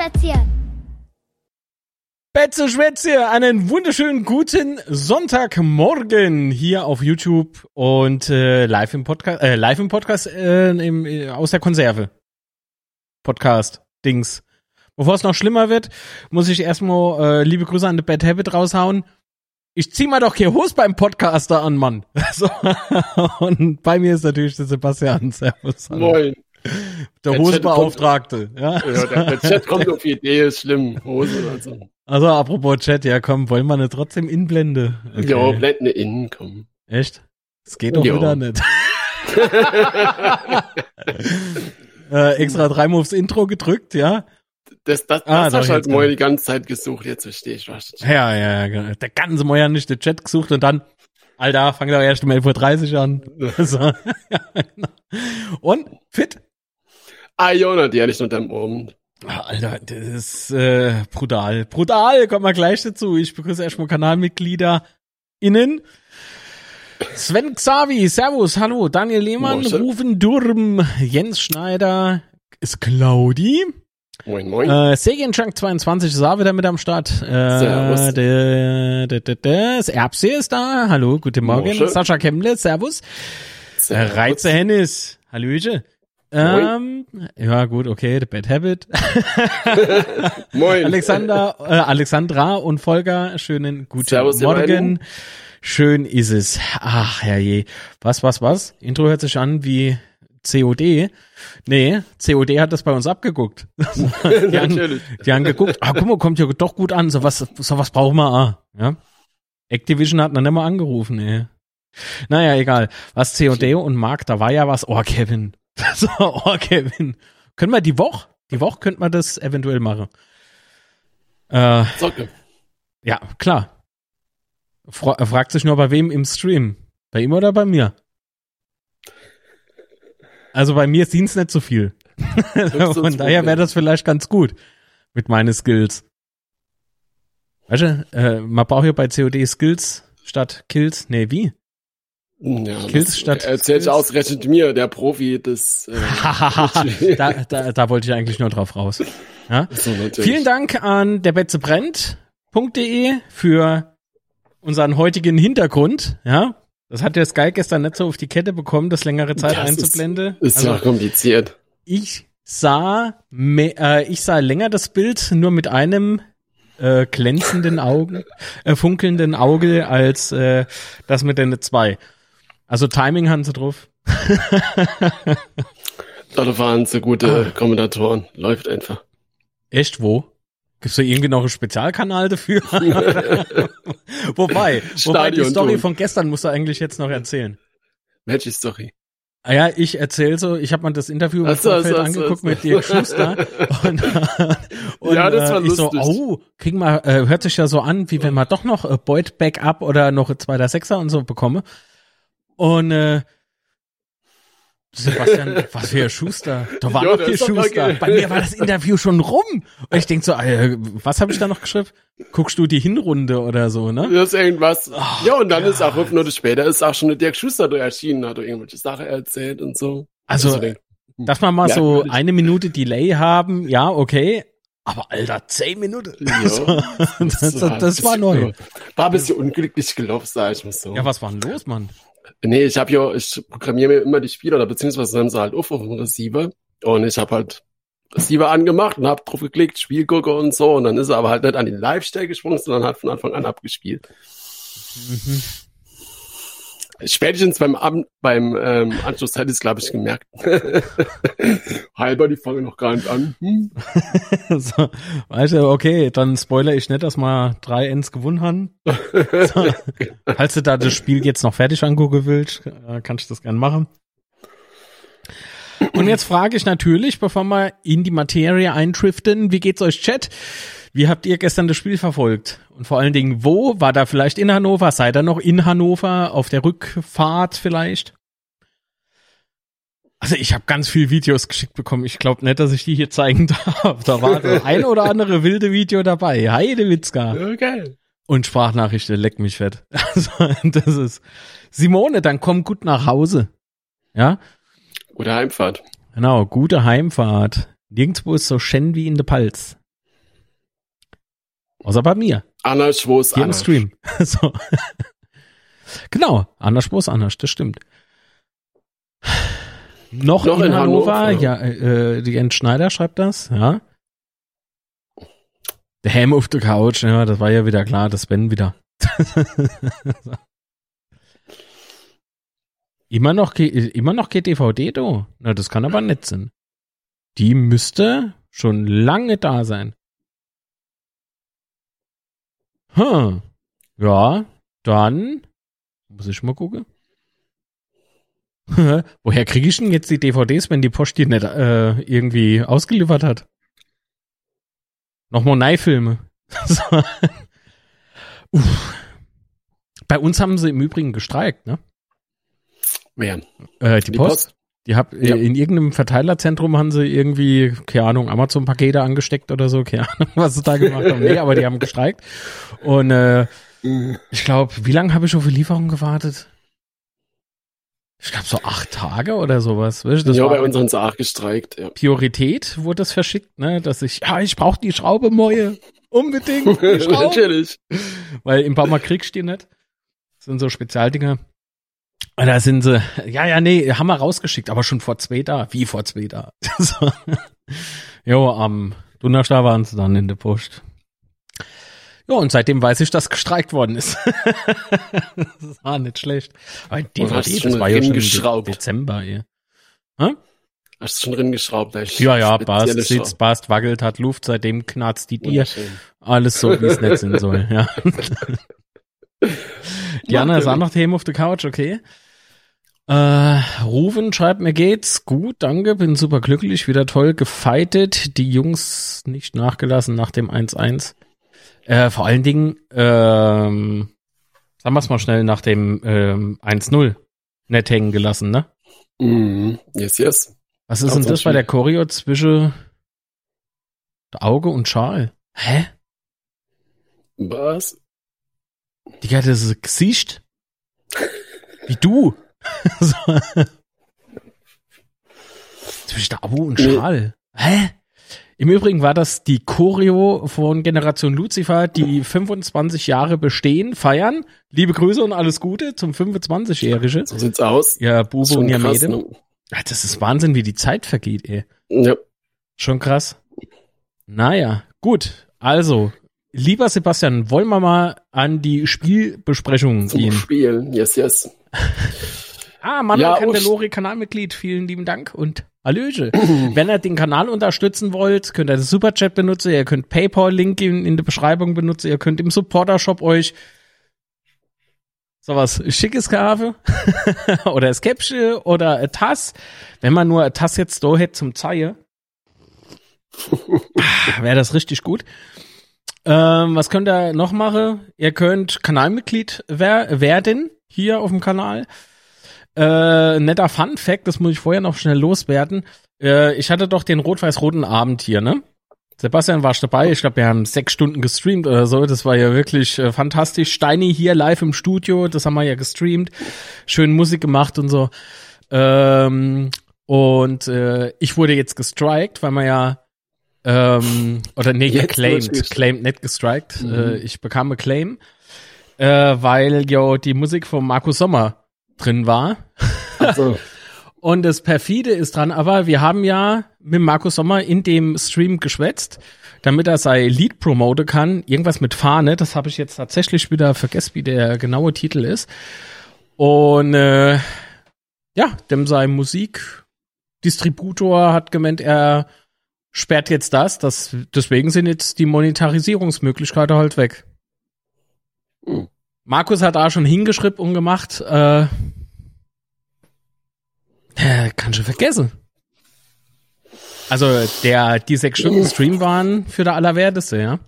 Schwätze. Betze Schwätze, einen wunderschönen guten Sonntagmorgen hier auf YouTube und äh, live im Podcast, äh, live im Podcast äh, im, äh, aus der Konserve. Podcast, Dings. Bevor es noch schlimmer wird, muss ich erstmal äh, liebe Grüße an The Bad Habit raushauen. Ich zieh mal doch hier Hose beim Podcaster an, Mann. So. Und bei mir ist natürlich der Sebastian. Servus. Moin. Der Hosebeauftragte. Ja. Ja, der, der Chat kommt auf die Idee, ist schlimm. Hose oder so. Also apropos Chat, ja komm, wollen wir nicht trotzdem Inblende? Ja, blende innen, komm. Echt? Das geht doch wieder nicht. äh, extra dreimal aufs Intro gedrückt, ja? Das, das, Ah, das doch, hast du halt jetzt, mal ja. die ganze Zeit gesucht, jetzt verstehe ich, was Ja, ja, ja. genau. Der ganze Moja nicht den Chat gesucht und dann, Alter, fang doch erst um 11.30 Uhr an. genau. Und, fit? Jona, die nicht unter dem Ohren. Ah, Alter, das ist äh, brutal. Brutal, kommen wir gleich dazu. Ich begrüße erstmal Kanalmitglieder innen. Sven Xavi, Servus, hallo, Daniel Lehmann, Moin. Rufen Durm, Jens Schneider, ist Claudi, Moin, moin. äh, Segenschank 22 ist auch wieder mit am Start. Äh, Servus. das Erbse ist da, hallo, guten Morgen. Mosche. Sascha Kemble, Servus. Servus. Reize Hennis, Hallöche. Ähm, ja gut, okay, The Bad Habit. Moin. Alexander, äh, Alexandra und Volker, schönen guten Servus, Morgen. Schön ist es. Ach, herrje. Was, was, was? Intro hört sich an wie COD. Nee, COD hat das bei uns abgeguckt. die, haben, die haben geguckt, ah, guck mal, kommt ja doch gut an. So was, so was brauchen wir. Ah, ja. Activision hat noch nicht mal angerufen, ey. Naja, egal. Was COD und Mark, da war ja was. Oh, Kevin. so, oh, Kevin. Können wir die Woche? Die Woche könnte man das eventuell machen. Äh, Socke. ja, klar. Fra fragt sich nur bei wem im Stream. Bei ihm oder bei mir? Also bei mir sind's nicht so viel. Von daher wäre das vielleicht ganz gut mit meinen Skills. Weißt du, äh, man braucht ja bei COD Skills statt Kills. Nee, wie? Ja, Kills statt Erzählt Skills. ausgerechnet mir, der Profi des. Äh, da, da, da wollte ich eigentlich nur drauf raus. Ja? so. Vielen Dank an der Betze brennt.de für unseren heutigen Hintergrund. Ja, das hat der Sky gestern nicht so auf die Kette bekommen, das längere Zeit Das ist- einzublenden. Ist also ja kompliziert. ich sah, me äh, ich sah länger das Bild nur mit einem äh, glänzenden Augen, äh, funkelnden Auge als äh, das mit den zwei. Also Timing haben sie drauf. Da waren so Ah. gute Kommentatoren. Läuft einfach. Echt, wo? Gibt's da irgendwie noch einen Spezialkanal dafür? wobei, wobei die Story von gestern musst du eigentlich jetzt noch erzählen. Welche Story? Ah ja, ich erzähl so, ich habe mir das Interview im Ach so, Vorfeld so, so, angeguckt so. mit Dirk Schuster und, und Ja, das war äh, ich so, lustig. oh, kriegen wir, äh, hört sich ja so an, wie wenn man doch noch äh, Beut Backup oder noch zweiter Sechser und so bekomme. Und äh, Sebastian, was für ein Schuster. Da war noch doch Schuster. Bei mir war das Interview schon rum. Und ich denk so, äh, was habe ich da noch geschrieben? Guckst du die Hinrunde oder so, ne? Das ist irgendwas. Oh, ja, und dann ist auch fünf Minuten später ist auch schon der Dirk Schuster da erschienen, hat irgendwelche Sachen erzählt und so. Also, Also, dass wir mal Ja, so natürlich. eine Minute Delay haben, ja, okay. Aber Alter, zehn Minuten. Ja, das, das, das war neu. War ein bisschen unglücklich gelaufen, sag ich mal so. Ja, was war denn los, Mann? Nee, ich habe ja, ich programmiere mir immer die Spiele oder beziehungsweise haben sie halt auf auf dem Receiver und ich habe halt Receiver angemacht und habe drauf geklickt, Spielgucker und so und dann ist er aber halt nicht an die Live-Stelle gesprungen, sondern hat von Anfang an abgespielt. Mhm. Spätestens beim Ab beim ähm, Anschluss hätte ich es, glaube ich, gemerkt. Halber, die fangen noch gar nicht an. Hm. so, weißt du, okay, dann spoiler ich nicht, dass wir drei Ends gewonnen haben. So, falls du da das Spiel jetzt noch fertig angucken willst, äh, kannst du das gern machen. Und jetzt frage ich natürlich, bevor wir in die Materie eintriften, wie geht's euch Chat? Wie habt ihr gestern das Spiel verfolgt? Und vor allen Dingen, wo? War da vielleicht in Hannover? Seid ihr noch in Hannover? Auf der Rückfahrt vielleicht? Also ich habe ganz viel Videos geschickt bekommen. Ich glaube nicht, dass ich die hier zeigen darf. Da war so ein oder andere wilde Video dabei. Heidewitzka. Okay. Und Sprachnachrichten, leck mich fett. Also, das ist Simone, dann komm gut nach Hause. Ja, Gute Heimfahrt. genau, gute Heimfahrt. Nirgendwo ist so schön wie in der Palz. Außer bei mir. Anna Schwoß, Hier im Anna. Stream. so. genau, anders Spurs anders, das stimmt. Noch, Noch in, in Hannover, Hannover. ja, äh, die Jens Schneider schreibt das, ja. The Ham of the Couch, ja, das war ja wieder klar, das Ben wieder. immer noch, G- immer noch GTVD, du? Na, das kann aber nett sein. Die müsste schon lange da sein. Hm. Ja, dann muss ich mal gucken. Woher kriege ich denn jetzt die DVDs, wenn die Post die nicht äh, irgendwie ausgeliefert hat? Nochmal Neifilme. so. Uff. Bei uns haben sie im Übrigen gestreikt, ne? Wer? Äh, die, Post. Die hab, Ja. in irgendeinem Verteilerzentrum haben sie irgendwie, keine Ahnung, Amazon-Pakete angesteckt oder so, keine Ahnung, was sie da gemacht haben. Nee, aber die haben gestreikt. Und äh, ich glaube, wie lange habe ich auf die Lieferung gewartet? Ich glaube so acht Tage oder sowas. Weißt du, das ja, war bei uns haben sie auch gestreikt, ja. Priorität, wurde das verschickt, ne? Dass ich, ja, ich brauche die Schraube Moje. Unbedingt. Natürlich. Weil im Baumarkt kriegst du die nicht. Das sind so Spezialdinger. Und Da sind sie, ja, ja, nee, haben wir rausgeschickt, aber schon vor zwei da. Wie vor zwei da? Jo, am Donnerstag waren sie dann in der Post. Ja, und seitdem weiß ich, dass gestreikt worden ist. das war nicht schlecht. Aber die DVD, schon das war ja schon im. Dezember, ey. Hast du schon drin geschraubt? Ja, ja, passt, sitzt, passt, wackelt, hat Luft, seitdem knarzt die dir. Alles so, wie es nicht sein soll, ja. Diana ist auch noch Thema auf der Couch, okay. Äh, Ruven schreibt, mir geht's gut, danke, bin super glücklich, wieder toll gefeitet, die Jungs nicht nachgelassen nach dem 1-1. Äh, vor allen Dingen, ähm, sagen wir's mal schnell, nach dem ähm, 1-0 nett hängen gelassen, ne? Mhm. Yes, yes. Was ist denn das bei der. Choreo zwischen Auge und Schal? Hä? Was? Digga, das ist ein Gesicht. Wie du. so. Zwischen Abo und. Schal. Hä? Im Übrigen war das die Choreo von Generation Lucifer, die 25 Jahre bestehen, feiern. Liebe Grüße und alles Gute zum 25-Jährige. So sieht's aus. Ja, Bube Schon und Jamede. ne? Das ist Wahnsinn, wie die Zeit vergeht, ey. Ja. Schon krass. Naja, gut. Also, lieber Sebastian, wollen wir mal an die Spielbesprechung Zum gehen? Spielen. Yes, yes. Ah, Manuel Ja, Candelori, Kanalmitglied, vielen lieben Dank und Hallöche. Wenn ihr den Kanal unterstützen wollt, könnt ihr den Superchat benutzen, ihr könnt PayPal-Link in, in der Beschreibung benutzen, ihr könnt im Supporter-Shop euch sowas Schickes kaufen oder ein Käppchen oder ein Tass. Wenn man nur ein Tass jetzt da hätte zum Zeigen, wäre das richtig gut. Ähm, was könnt ihr noch machen? Ihr könnt Kanalmitglied wer werden hier auf dem Kanal. Äh, netter Fun Fact, das muss ich vorher noch schnell loswerden. Äh, ich hatte doch den rot-weiß-roten Abend hier, ne? Sebastian warst dabei. Ich glaube, wir haben sechs Stunden gestreamt oder so. Das war ja wirklich äh, fantastisch. Steini hier live im Studio, das haben wir ja gestreamt. Schön Musik gemacht und so. Ähm, und äh, ich wurde jetzt gestrikt, weil man ja ähm, oder nee, Jetzt geclaimed, wirklich? claimed, nicht gestrikt. Mhm. Äh, ich bekam ein Claim, äh, weil jo die Musik von Markus Sommer drin war. Also, Und das perfide ist dran, aber wir haben ja mit Markus Sommer in dem Stream geschwätzt, damit er sein Lied promoten kann. Irgendwas mit Fahne, das habe ich jetzt tatsächlich wieder vergessen, wie der genaue Titel ist. Und äh, ja, dem sein Musikdistributor hat gemeint, er sperrt jetzt das, das. Deswegen sind jetzt die Monetarisierungsmöglichkeiten halt weg. Hm. Markus hat da schon hingeschrieben und gemacht, äh, kann schon vergessen. Also der die sechs Stunden Stream waren für der Allerwerteste, ja.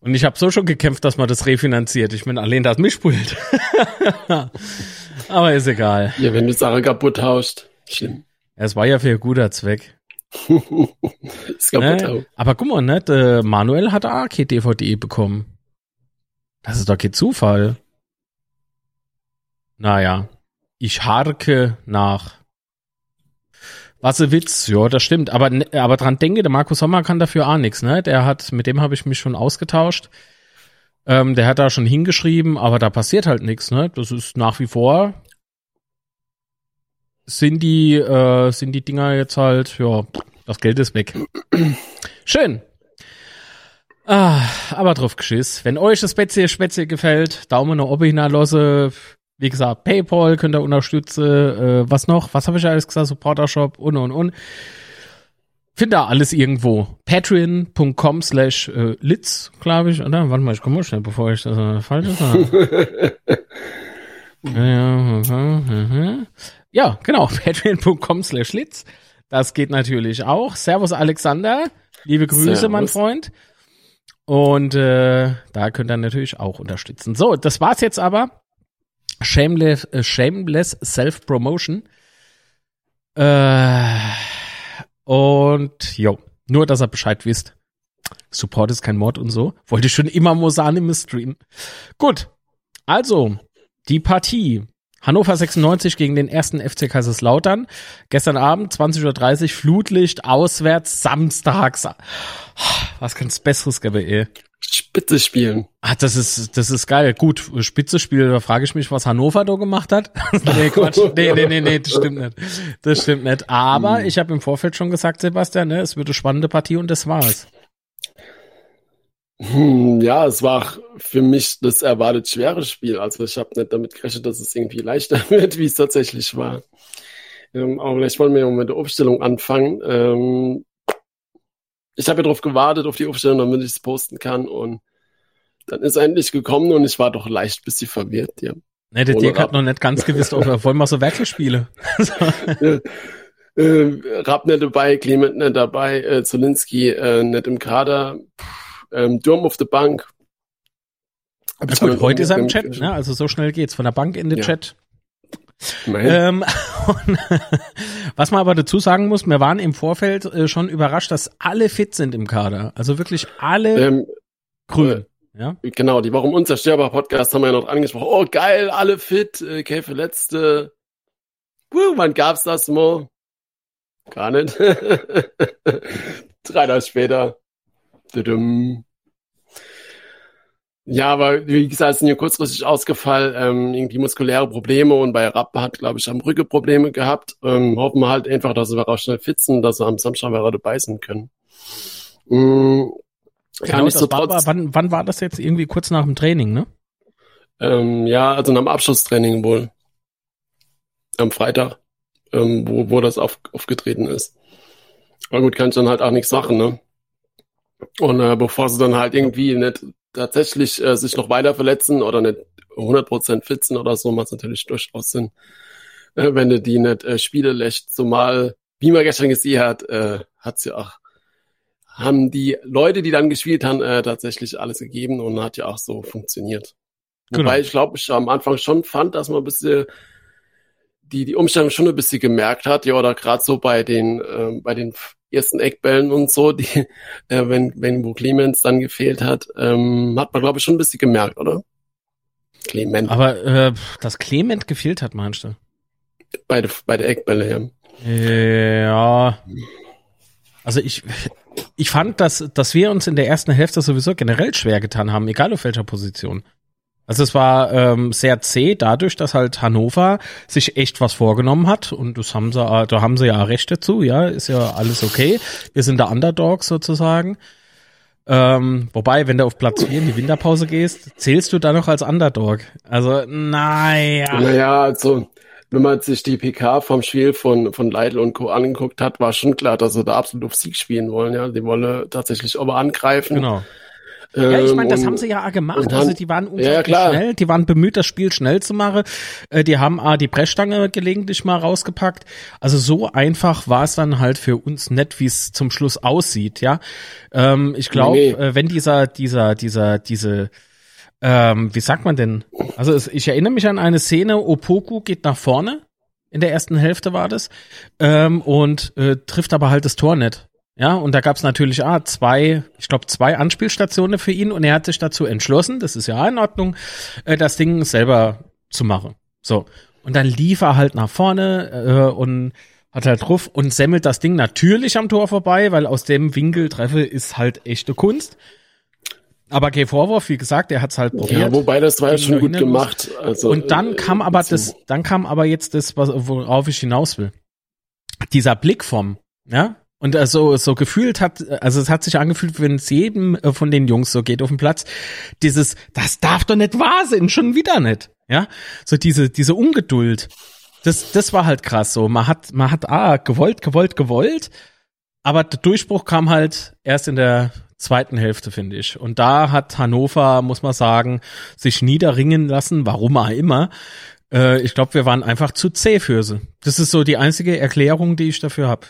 Und ich habe so schon gekämpft, dass man das refinanziert. Ich bin allein das Mischpult. Aber ist egal. ja, wenn du Sache kaputt haust. Schlimm. Es war ja für ein guter Zweck. ist kaputt Ne? auch. Aber guck mal, ne, der Manuel hat auch keine DVD bekommen. Das ist doch kein Zufall. Naja, ich harke nach. Wassewitz, ja, das stimmt. Aber, ne- aber dran denke, der Markus Sommer kann dafür auch nichts, ne? Der hat, mit dem habe ich mich schon ausgetauscht. Ähm, der hat da schon hingeschrieben, aber da passiert halt nichts, ne? Das ist nach wie vor sind die, äh, sind die Dinger jetzt halt, ja, das Geld ist weg. Schön. Ah, aber drauf geschiss. Wenn euch das Spätzle Spätzle gefällt, Daumen nach oben hinterlassen. Wie gesagt, Paypal könnt ihr unterstützen. Äh, was noch? Was habe ich alles gesagt? Supporter Shop und und und. Findet ihr alles irgendwo. Patreon.com slash äh, Litz, glaube ich, oder? Warte mal, ich komme mal schnell, bevor ich das äh, falsch sage. ja, ja, mhm. ja, genau. Patreon.com slash Litz. Das geht natürlich auch. Servus Alexander. Liebe Grüße, Servus. mein Freund. Und äh, da könnt ihr natürlich auch unterstützen. So, das war's jetzt aber. Shameless, äh, shameless Self-Promotion. Äh, und jo, nur, dass ihr Bescheid wisst. Support ist kein Mord und so. Wollte ich schon immer mal sagen im Stream. Gut, also, die Partie. Hannover 96 gegen den ersten FC Kaiserslautern. Gestern Abend, 20.30 Uhr, Flutlicht, auswärts, samstags. Was kann's Besseres geben, ey? Spitze spielen. Ah, das ist, das ist geil. Gut, Spitzespiel, da frage ich mich, was Hannover da gemacht hat. nee, Quatsch. Nee, nee, nee, nee, das stimmt nicht. Das stimmt nicht. Aber ich habe im Vorfeld schon gesagt, Sebastian, ne, es wird eine spannende Partie und das war's. Hm, ja, es war für mich das erwartet schwere Spiel. Also ich habe nicht damit gerechnet, dass es irgendwie leichter wird, wie es tatsächlich war. Ähm, aber vielleicht wollen wir ja mit der Aufstellung anfangen. Ähm, ich habe ja darauf gewartet, auf die Aufstellung, damit ich es posten kann. Und dann ist er endlich gekommen und ich war doch leicht ein bisschen verwirrt. Ja. Ne, der Dirk hat noch nicht ganz gewusst, ob wir wollen wir so Werkelspiele. äh, Rapp nicht dabei, Clement nicht dabei, äh, Zolinski äh, nicht im Kader, Pff, ähm, Durm auf der Bank. Ich gut, heute ist er im Chat, ne? Also so schnell geht's. Von der Bank in den Ja. Chat. Ähm, und, was man aber dazu sagen muss, wir waren im Vorfeld äh, schon überrascht, dass alle fit sind im Kader. Also wirklich alle ähm, grün. Ja? Genau, die Warum Unzerstörbar Podcast haben wir ja noch angesprochen. Oh, geil, alle fit, äh, kein Verletzte. Wuh, wann gab's das mal? Gar nicht. Drei Tage später. Ja, aber wie gesagt, sind hier kurzfristig ausgefallen, ähm, irgendwie muskuläre Probleme und bei Rapp hat, glaube ich, am Rücken Probleme gehabt. Ähm, hoffen wir halt einfach, dass wir auch schnell fit sind, dass wir am Samstag wieder dabei sein können. Mm, Genau, kann ich so war trotz, wann, wann war das jetzt? Irgendwie kurz nach dem Training, ne? Ähm, ja, also nach dem Abschlusstraining wohl. Am Freitag, ähm, wo, wo das auf, aufgetreten ist. Aber gut, kann ich dann halt auch nichts machen, ne? Und äh, bevor sie dann halt irgendwie nicht tatsächlich äh, sich noch weiter verletzen oder nicht 100% fitzen oder so, macht es natürlich durchaus Sinn, äh, wenn du die nicht äh, Spiele lässt. Zumal, wie man gestern gesehen hat, äh, hat's ja auch, haben die Leute, die dann gespielt haben, äh, tatsächlich alles gegeben und hat ja auch so funktioniert. Genau. Wobei ich glaube, ich am Anfang schon fand, dass man ein bisschen die, die Umstellung schon ein bisschen gemerkt hat, ja, oder gerade so bei den, ähm, bei den ersten Eckbällen und so, die, äh, wenn, wenn wo Clemens dann gefehlt hat, ähm, hat man, glaube ich, schon ein bisschen gemerkt, oder? Clement, Aber äh, dass Clement gefehlt hat, meinst du? bei der, bei der Eckbälle, ja. Ja. Also ich, ich fand, dass, dass wir uns in der ersten Hälfte sowieso generell schwer getan haben, egal auf welcher Position. Also es war ähm, sehr zäh, dadurch, dass halt Hannover sich echt was vorgenommen hat und das haben sie, äh, da haben sie ja Recht dazu, ja, ist ja alles okay. Wir sind der Underdog sozusagen. Ähm, wobei, wenn du auf Platz 4 in die Winterpause gehst, zählst du da noch als Underdog. Also, naja. Naja, also, wenn man sich die PK vom Spiel von, von Leitl und Co. angeguckt hat, war schon klar, dass sie da absolut auf Sieg spielen wollen, ja. Die wollen tatsächlich aber angreifen. Genau. Ja, ich meine, das Ähm, haben sie ja auch gemacht. und also haben- die waren Ja, unglaublich klar. schnell, die waren bemüht, das Spiel schnell zu machen. Äh, die haben auch die Brechstange gelegentlich mal rausgepackt. Also so einfach war es dann halt für uns nicht, wie es zum Schluss aussieht, ja. Ähm, ich glaube, Nee. äh, wenn dieser, dieser, dieser, diese ähm, wie sagt man denn? Also es, ich erinnere mich an eine Szene, Opoku geht nach vorne, in der ersten Hälfte war das, ähm, und äh, trifft aber halt das Tor nicht. Ja, und da gab es natürlich ah, zwei, ich glaube, zwei Anspielstationen für ihn und er hat sich dazu entschlossen, das ist ja in Ordnung, äh, das Ding selber zu machen. So. Und dann lief er halt nach vorne äh, und hat halt drauf und semmelt das Ding natürlich am Tor vorbei, weil aus dem Winkel treffe ist halt echte Kunst. Aber kein Vorwurf, wie gesagt, er hat's halt probiert. Ja, wobei das war ja schon gut gemacht. Also, und dann äh, kam aber das, dann kam aber jetzt das, worauf ich hinaus will. Dieser Blick vom, ja, und also so gefühlt hat, also es hat sich angefühlt, wenn es jedem äh, von den Jungs so geht auf dem Platz, dieses, das darf doch nicht wahr sein, schon wieder nicht. Ja, so diese, diese Ungeduld. Das, das war halt krass so. Man hat, man hat, ah, gewollt, gewollt, gewollt. Aber der Durchbruch kam halt erst in der zweiten Hälfte, finde ich. Und da hat Hannover, muss man sagen, sich niederringen lassen, warum auch immer. Äh, ich glaube, wir waren einfach zu zäh für sie. Das ist so die einzige Erklärung, die ich dafür habe.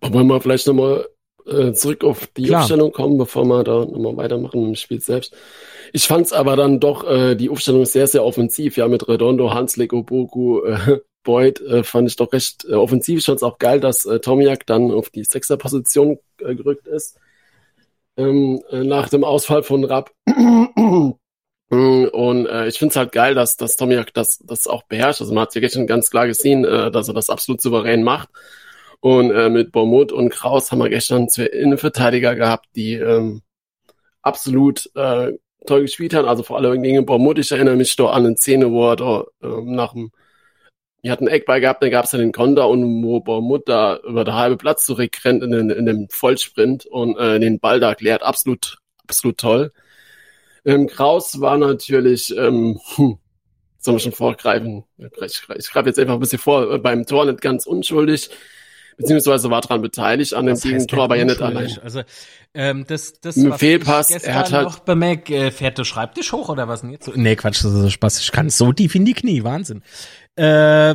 Aber wollen wir vielleicht nochmal äh, zurück auf die Klar. Aufstellung kommen, bevor wir da nochmal weitermachen im Spiel selbst. Ich fand es aber dann doch äh, die Aufstellung sehr, sehr offensiv. Ja, mit Redondo, Hanslik, Oboku, äh, Boyd äh, fand ich doch recht äh, offensiv. Ich fand es auch geil, dass äh, Tomiak dann auf die Sechser-Position äh, gerückt ist. Ähm, äh, nach dem Ausfall von Rapp. Und äh, ich finde es halt geil, dass, dass Tomiak das, das auch beherrscht. Also man hat ja gestern ganz klar gesehen, äh, dass er das absolut souverän macht. Und äh, mit Bormut und Kraus haben wir gestern zwei Innenverteidiger gehabt, die ähm, absolut äh, toll gespielt haben. Also vor allem gegen Bormut, ich erinnere mich doch an eine Szene, wo er da ähm, nach dem wir hatten einen Eckball gehabt, dann gab es ja den Konter und wo Bormut da über der halbe Platz zurückrennt in, den, in dem Vollsprint und äh, den Ball da klärt. Absolut, absolut toll. Ähm, Kraus war natürlich, ähm, hm, soll man schon vorgreifen? Ich, ich greife jetzt einfach ein bisschen vor, äh, beim Tor nicht ganz unschuldig beziehungsweise war daran beteiligt an dem Gegentor, aber ja nicht allein. Also ähm, das, das was Fehlpass, er hat halt noch bemerkt, äh, fährt der Schreibtisch hoch oder was denn jetzt? So? Nee, Quatsch, das ist so Spaß. Ich kann so tief in die Knie, Wahnsinn. Äh,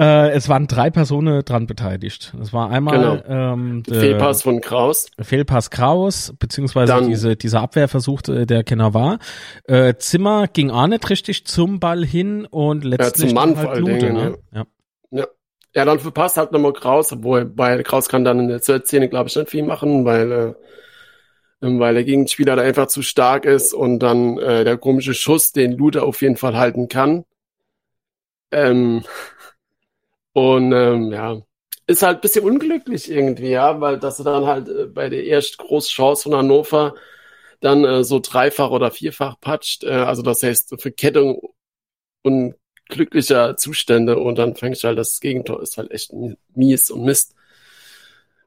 Äh, es waren drei Personen dran beteiligt. Es war einmal genau. ähm, Fehlpass von Kraus. Fehlpass Kraus, beziehungsweise Dann, diese, dieser Abwehrversuch, äh, der Kenner war. Äh, Zimmer ging auch nicht richtig zum Ball hin und letztlich ja, zum Mann halt Lute, ne? ja. ja. Ja, dann verpasst halt nochmal Kraus, obwohl bei Kraus kann dann in der Szene, glaube ich, nicht viel machen, weil, äh, weil der Gegenspieler da einfach zu stark ist und dann äh, der komische Schuss, den Lute auf jeden Fall halten kann. Ähm, und ähm, ja, ist halt bisschen unglücklich irgendwie, ja, weil dass du dann halt äh, bei der erst großen Chance von Hannover dann äh, so dreifach oder vierfach patscht, äh, also das heißt Verkettung unglücklicher Zustände und dann fängst du halt das Gegentor, ist halt echt mies und Mist.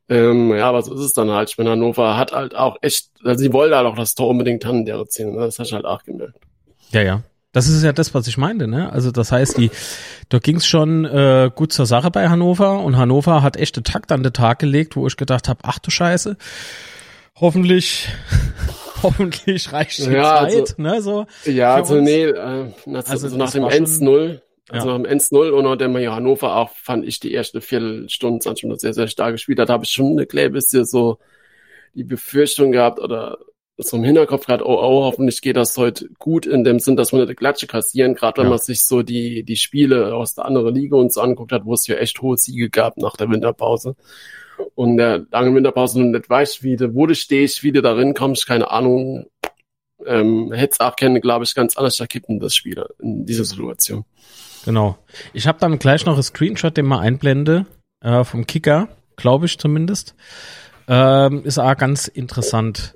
Ähm, ja, aber so ist es dann halt. Ich meine, Hannover hat halt auch echt, also sie wollen halt auch das Tor unbedingt haben der Szene, ne? das hast du halt auch gemerkt. Ja, ja. Das ist ja das, was ich meinte, ne? Also das heißt, die, da ging's schon äh, gut zur Sache bei Hannover und Hannover hat echte Takt an den Tag gelegt, wo ich gedacht habe, ach du Scheiße, hoffentlich, hoffentlich reicht die ja, Zeit, also, ne? So. Ja, also nee, äh, nach, also, so nach dem 1-0, also ja. nach dem 1-0 und nachdem ja Hannover auch, fand ich die erste Viertelstunde, 20 Minuten sehr, sehr stark gespielt hat, habe ich schon eine kleine bisschen so die Befürchtung gehabt oder so im Hinterkopf gerade, oh, oh, hoffentlich geht das heute gut in dem Sinn, dass wir eine Klatsche kassieren, gerade wenn ja. man sich so die, die Spiele aus der anderen Liga uns so anguckt hat, wo es ja echt hohe Siege gab nach der Winterpause. Und der lange Winterpause und nicht weiß, wie du, wo du stehst, wie du darin kommst, keine Ahnung. Ähm, hätte es auch kennen, glaube ich, ganz anders erkippen, das Spiel in dieser Situation. Genau. Ich habe dann gleich noch ein Screenshot, den mal einblende, äh, vom Kicker, glaube ich zumindest. Ähm, ist auch ganz interessant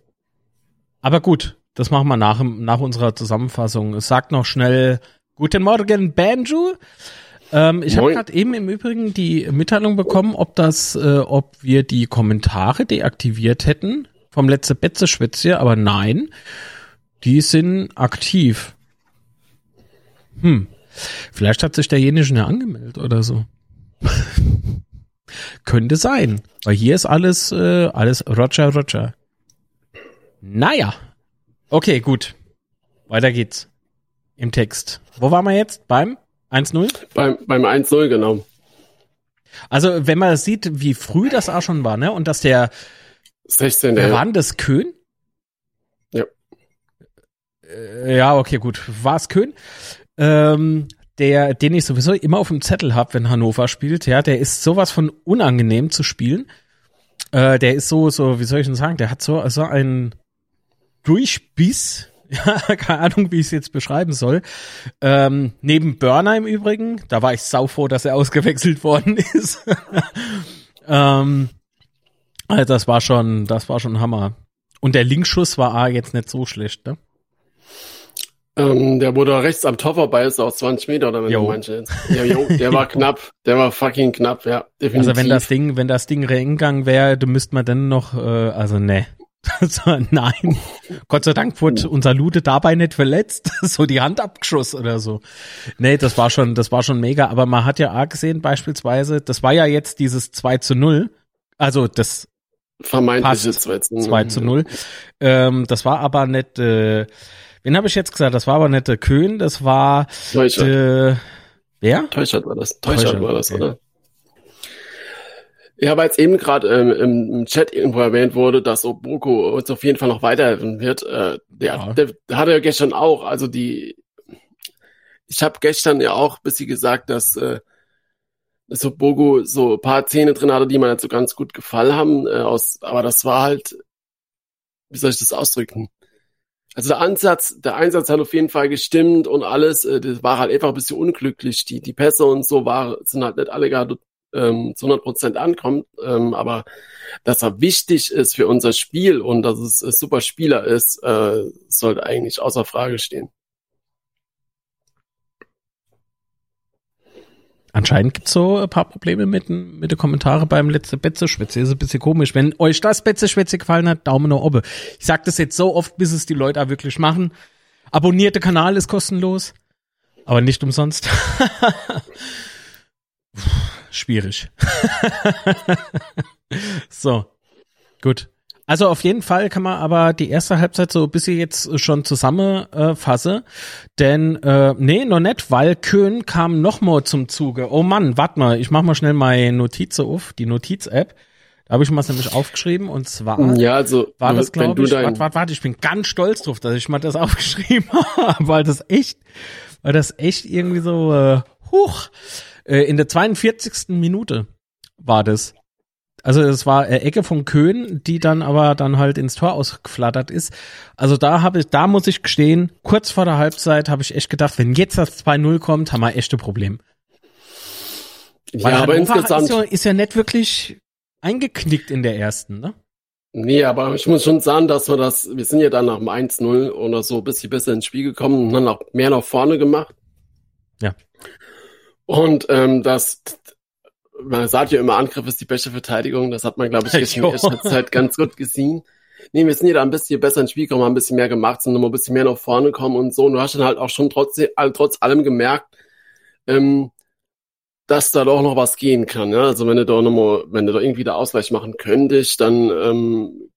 aber gut, das machen wir nach, nach unserer Zusammenfassung. Sagt noch schnell Guten Morgen, Banjo. Ähm, ich habe gerade eben im Übrigen die Mitteilung bekommen, ob das, äh, ob wir die Kommentare deaktiviert hätten vom letzte Betze Schwätze, aber nein, die sind aktiv. Hm, vielleicht hat sich derjenige schon ja angemeldet oder so. Könnte sein, weil hier ist alles, äh, alles Roger Roger. Naja. Okay, gut. Weiter geht's. Im Text. Wo waren wir jetzt? Beim 1-0? Beim, beim 1-0, genau. Also, wenn man sieht, wie früh das auch schon war, ne? Und dass der 16. Wer war denn das Köhn? Ja. Äh, ja, okay, gut. War es Köhn? Ähm, der, den ich sowieso immer auf dem Zettel habe, wenn Hannover spielt, ja, der ist sowas von unangenehm zu spielen. Äh, der ist so, so, wie soll ich denn sagen, der hat so, so ein Durchbiss, Ja, keine Ahnung, wie ich es jetzt beschreiben soll. Ähm, neben Burner im Übrigen, da war ich saufroh, dass er ausgewechselt worden ist. ähm, also das war schon, das war schon Hammer. Und der Linkschuss war A jetzt nicht so schlecht, ne? Ähm, der wurde rechts am Tor vorbei, ist aus 20 Meter oder wenn Jo. du manche. Ja, jo, der war knapp, der war fucking knapp, ja, definitiv. Also wenn das Ding, wenn das Ding reingegangen wäre, dann müsste man dann noch, äh, also ne. Also, nein. Gott sei Dank wurde unser Lude dabei nicht verletzt, so die Hand abgeschossen oder so. Nee, das war schon, das war schon mega, aber man hat ja auch gesehen beispielsweise, das war ja jetzt dieses 2 zu 0, also das vermeintliche passt. 2 zu 0. 2 zu 0. Ähm, das war aber nicht, äh, wen habe ich jetzt gesagt? Das war aber nicht der Köhn, das war Teuchert. äh, wer? Teuchert war das. Teuchert, Teuchert, war das, okay. oder? Ja, weil jetzt eben gerade ähm, im, Chat irgendwo erwähnt wurde, dass Oboko uns auf jeden Fall noch weiterhelfen wird. Äh, der, Ja. der, hatte ja gestern auch, also die, ich habe gestern ja auch ein bisschen gesagt, dass, äh, dass Obogo so ein paar Szenen drin hatte, die mir nicht so ganz gut gefallen haben, äh, aus, aber das war halt, wie soll ich das ausdrücken? Also der Ansatz, der Einsatz hat auf jeden Fall gestimmt und alles, äh, das war halt einfach ein bisschen unglücklich. Die, die Pässe und so war, sind halt nicht alle gerade ähm, zu 100 Prozent ankommt, ähm, aber dass er wichtig ist für unser Spiel und dass es ein super Spieler ist, äh, sollte eigentlich außer Frage stehen. Anscheinend gibt's so ein paar Probleme mit, den- mit den Kommentaren beim letzten Betzeschwätze. Ist ein bisschen komisch. Wenn euch das Betzeschwätze gefallen hat, Daumen nach oben. Ich sag das jetzt so oft, bis es die Leute auch wirklich machen. Abonniert der Kanal ist kostenlos. Aber nicht umsonst. Schwierig. so. Gut. Also auf jeden Fall kann man aber die erste Halbzeit so ein bisschen jetzt schon zusammenfassen. Äh, denn, äh, nee, noch nicht, weil Köhn kam noch mal zum Zuge. Oh Mann, warte mal, ich mach mal schnell meine Notiz auf, die Notiz-App. Da habe ich mal nämlich aufgeschrieben und zwar Ja, also war das, glaube ich, warte, warte, warte, ich bin ganz stolz drauf, dass ich mal das aufgeschrieben habe, weil das echt, weil das echt irgendwie so, äh, huch, äh, in der 42. Minute war das. Also es war äh, Ecke von Köhn, die dann aber dann halt ins Tor ausgeflattert ist. Also da habe ich, da muss ich gestehen, kurz vor der Halbzeit habe ich echt gedacht, wenn jetzt das 2-0 kommt, haben wir echte Probleme. Weil ja, aber Hannover insgesamt, ist ja, ist ja nicht wirklich eingeknickt in der ersten, ne? nee, aber ich muss schon sagen, dass wir das, wir sind ja dann nach dem 1-0 oder so ein bisschen besser ins Spiel gekommen und dann auch mehr nach vorne gemacht. Ja. Und ähm, das, man sagt ja immer, Angriff ist die beste Verteidigung. Das hat man, glaube ich, in Jo. erster Zeit ganz gut gesehen. Nee, wir sind ja da ein bisschen besser ins Spiel gekommen, haben ein bisschen mehr gemacht, sind nochmal ein bisschen mehr nach vorne gekommen und so. Und du hast dann halt auch schon all- trotz allem gemerkt, ähm, dass da doch noch was gehen kann. Ja? Also wenn du da nochmal, wenn du da irgendwie da Ausgleich machen könntest, dann, ähm,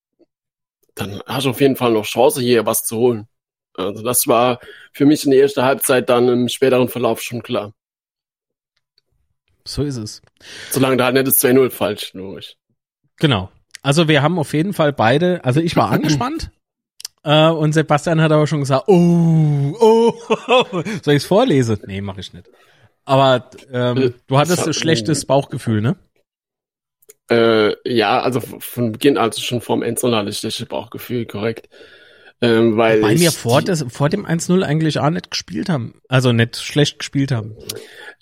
dann hast du auf jeden Fall noch Chance, hier was zu holen. Also das war für mich in der ersten Halbzeit dann im späteren Verlauf schon klar. So ist es. Solange da halt nicht das 2-0 falsch, logisch. Genau. Also wir haben auf jeden Fall beide, also ich war angespannt. Äh, und Sebastian hat aber schon gesagt, oh, oh, soll ich es vorlesen? Nee, mache ich nicht. Aber ähm, du hattest ein schlechtes Bauchgefühl, ne? Äh, ja, also von Beginn an, also schon vorm Endzone hatte ich schlechtes Bauchgefühl, korrekt. Ähm, weil Weil ich wir vor, das, vor dem 1-0 eigentlich auch nicht gespielt haben. Also nicht schlecht gespielt haben.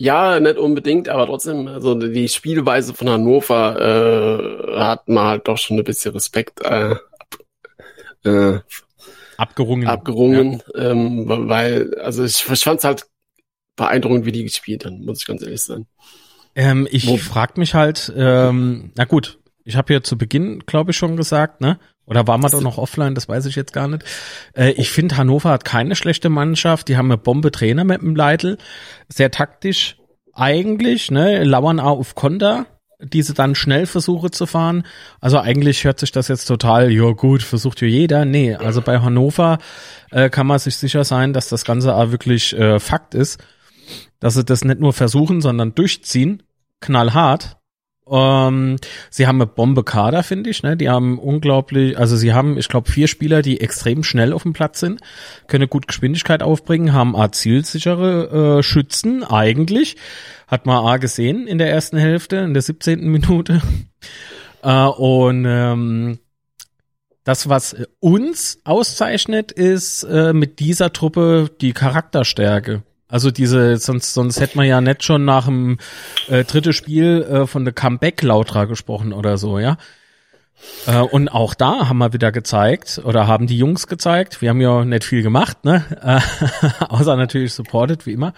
Ja, nicht unbedingt, aber trotzdem, also die Spielweise von Hannover äh, hat man halt doch schon ein bisschen Respekt äh, äh, Abgerungen. abgerungen, ähm, weil, also ich, ich fand es halt beeindruckend, wie die gespielt haben, muss ich ganz ehrlich sein. Ähm, ich Wo- frag mich halt, ähm, na gut, ich habe ja zu Beginn, glaube ich, schon gesagt, ne? Oder war man doch noch offline, das weiß ich jetzt gar nicht. Äh, ich finde, Hannover hat keine schlechte Mannschaft, die haben eine Bombe-Trainer mit dem Leitl, sehr taktisch eigentlich, ne? Lauern auch auf Konter, diese dann schnell Versuche zu fahren. Also eigentlich hört sich das jetzt total, ja gut, versucht ja jeder. Nee, also bei Hannover äh, kann man sich sicher sein, dass das Ganze auch wirklich äh, Fakt ist, dass sie das nicht nur versuchen, sondern durchziehen, knallhart. Ähm, sie haben eine Bombe Kader, finde ich. Ne? Die haben unglaublich, also sie haben, ich glaube, vier Spieler, die extrem schnell auf dem Platz sind, können gut Geschwindigkeit aufbringen, haben A zielsichere äh, Schützen eigentlich. Hat man A gesehen in der ersten Hälfte, in der 17. Minute. Äh, und ähm, das, was uns auszeichnet, ist äh, mit dieser Truppe die Charakterstärke. Also diese, sonst, sonst hätte man ja nicht schon nach dem äh, dritte Spiel äh, von der Comeback Lautra gesprochen oder so, ja. Äh, und auch da haben wir wieder gezeigt, oder haben die Jungs gezeigt, wir haben ja nicht viel gemacht, ne? Äh, außer natürlich supported, wie immer,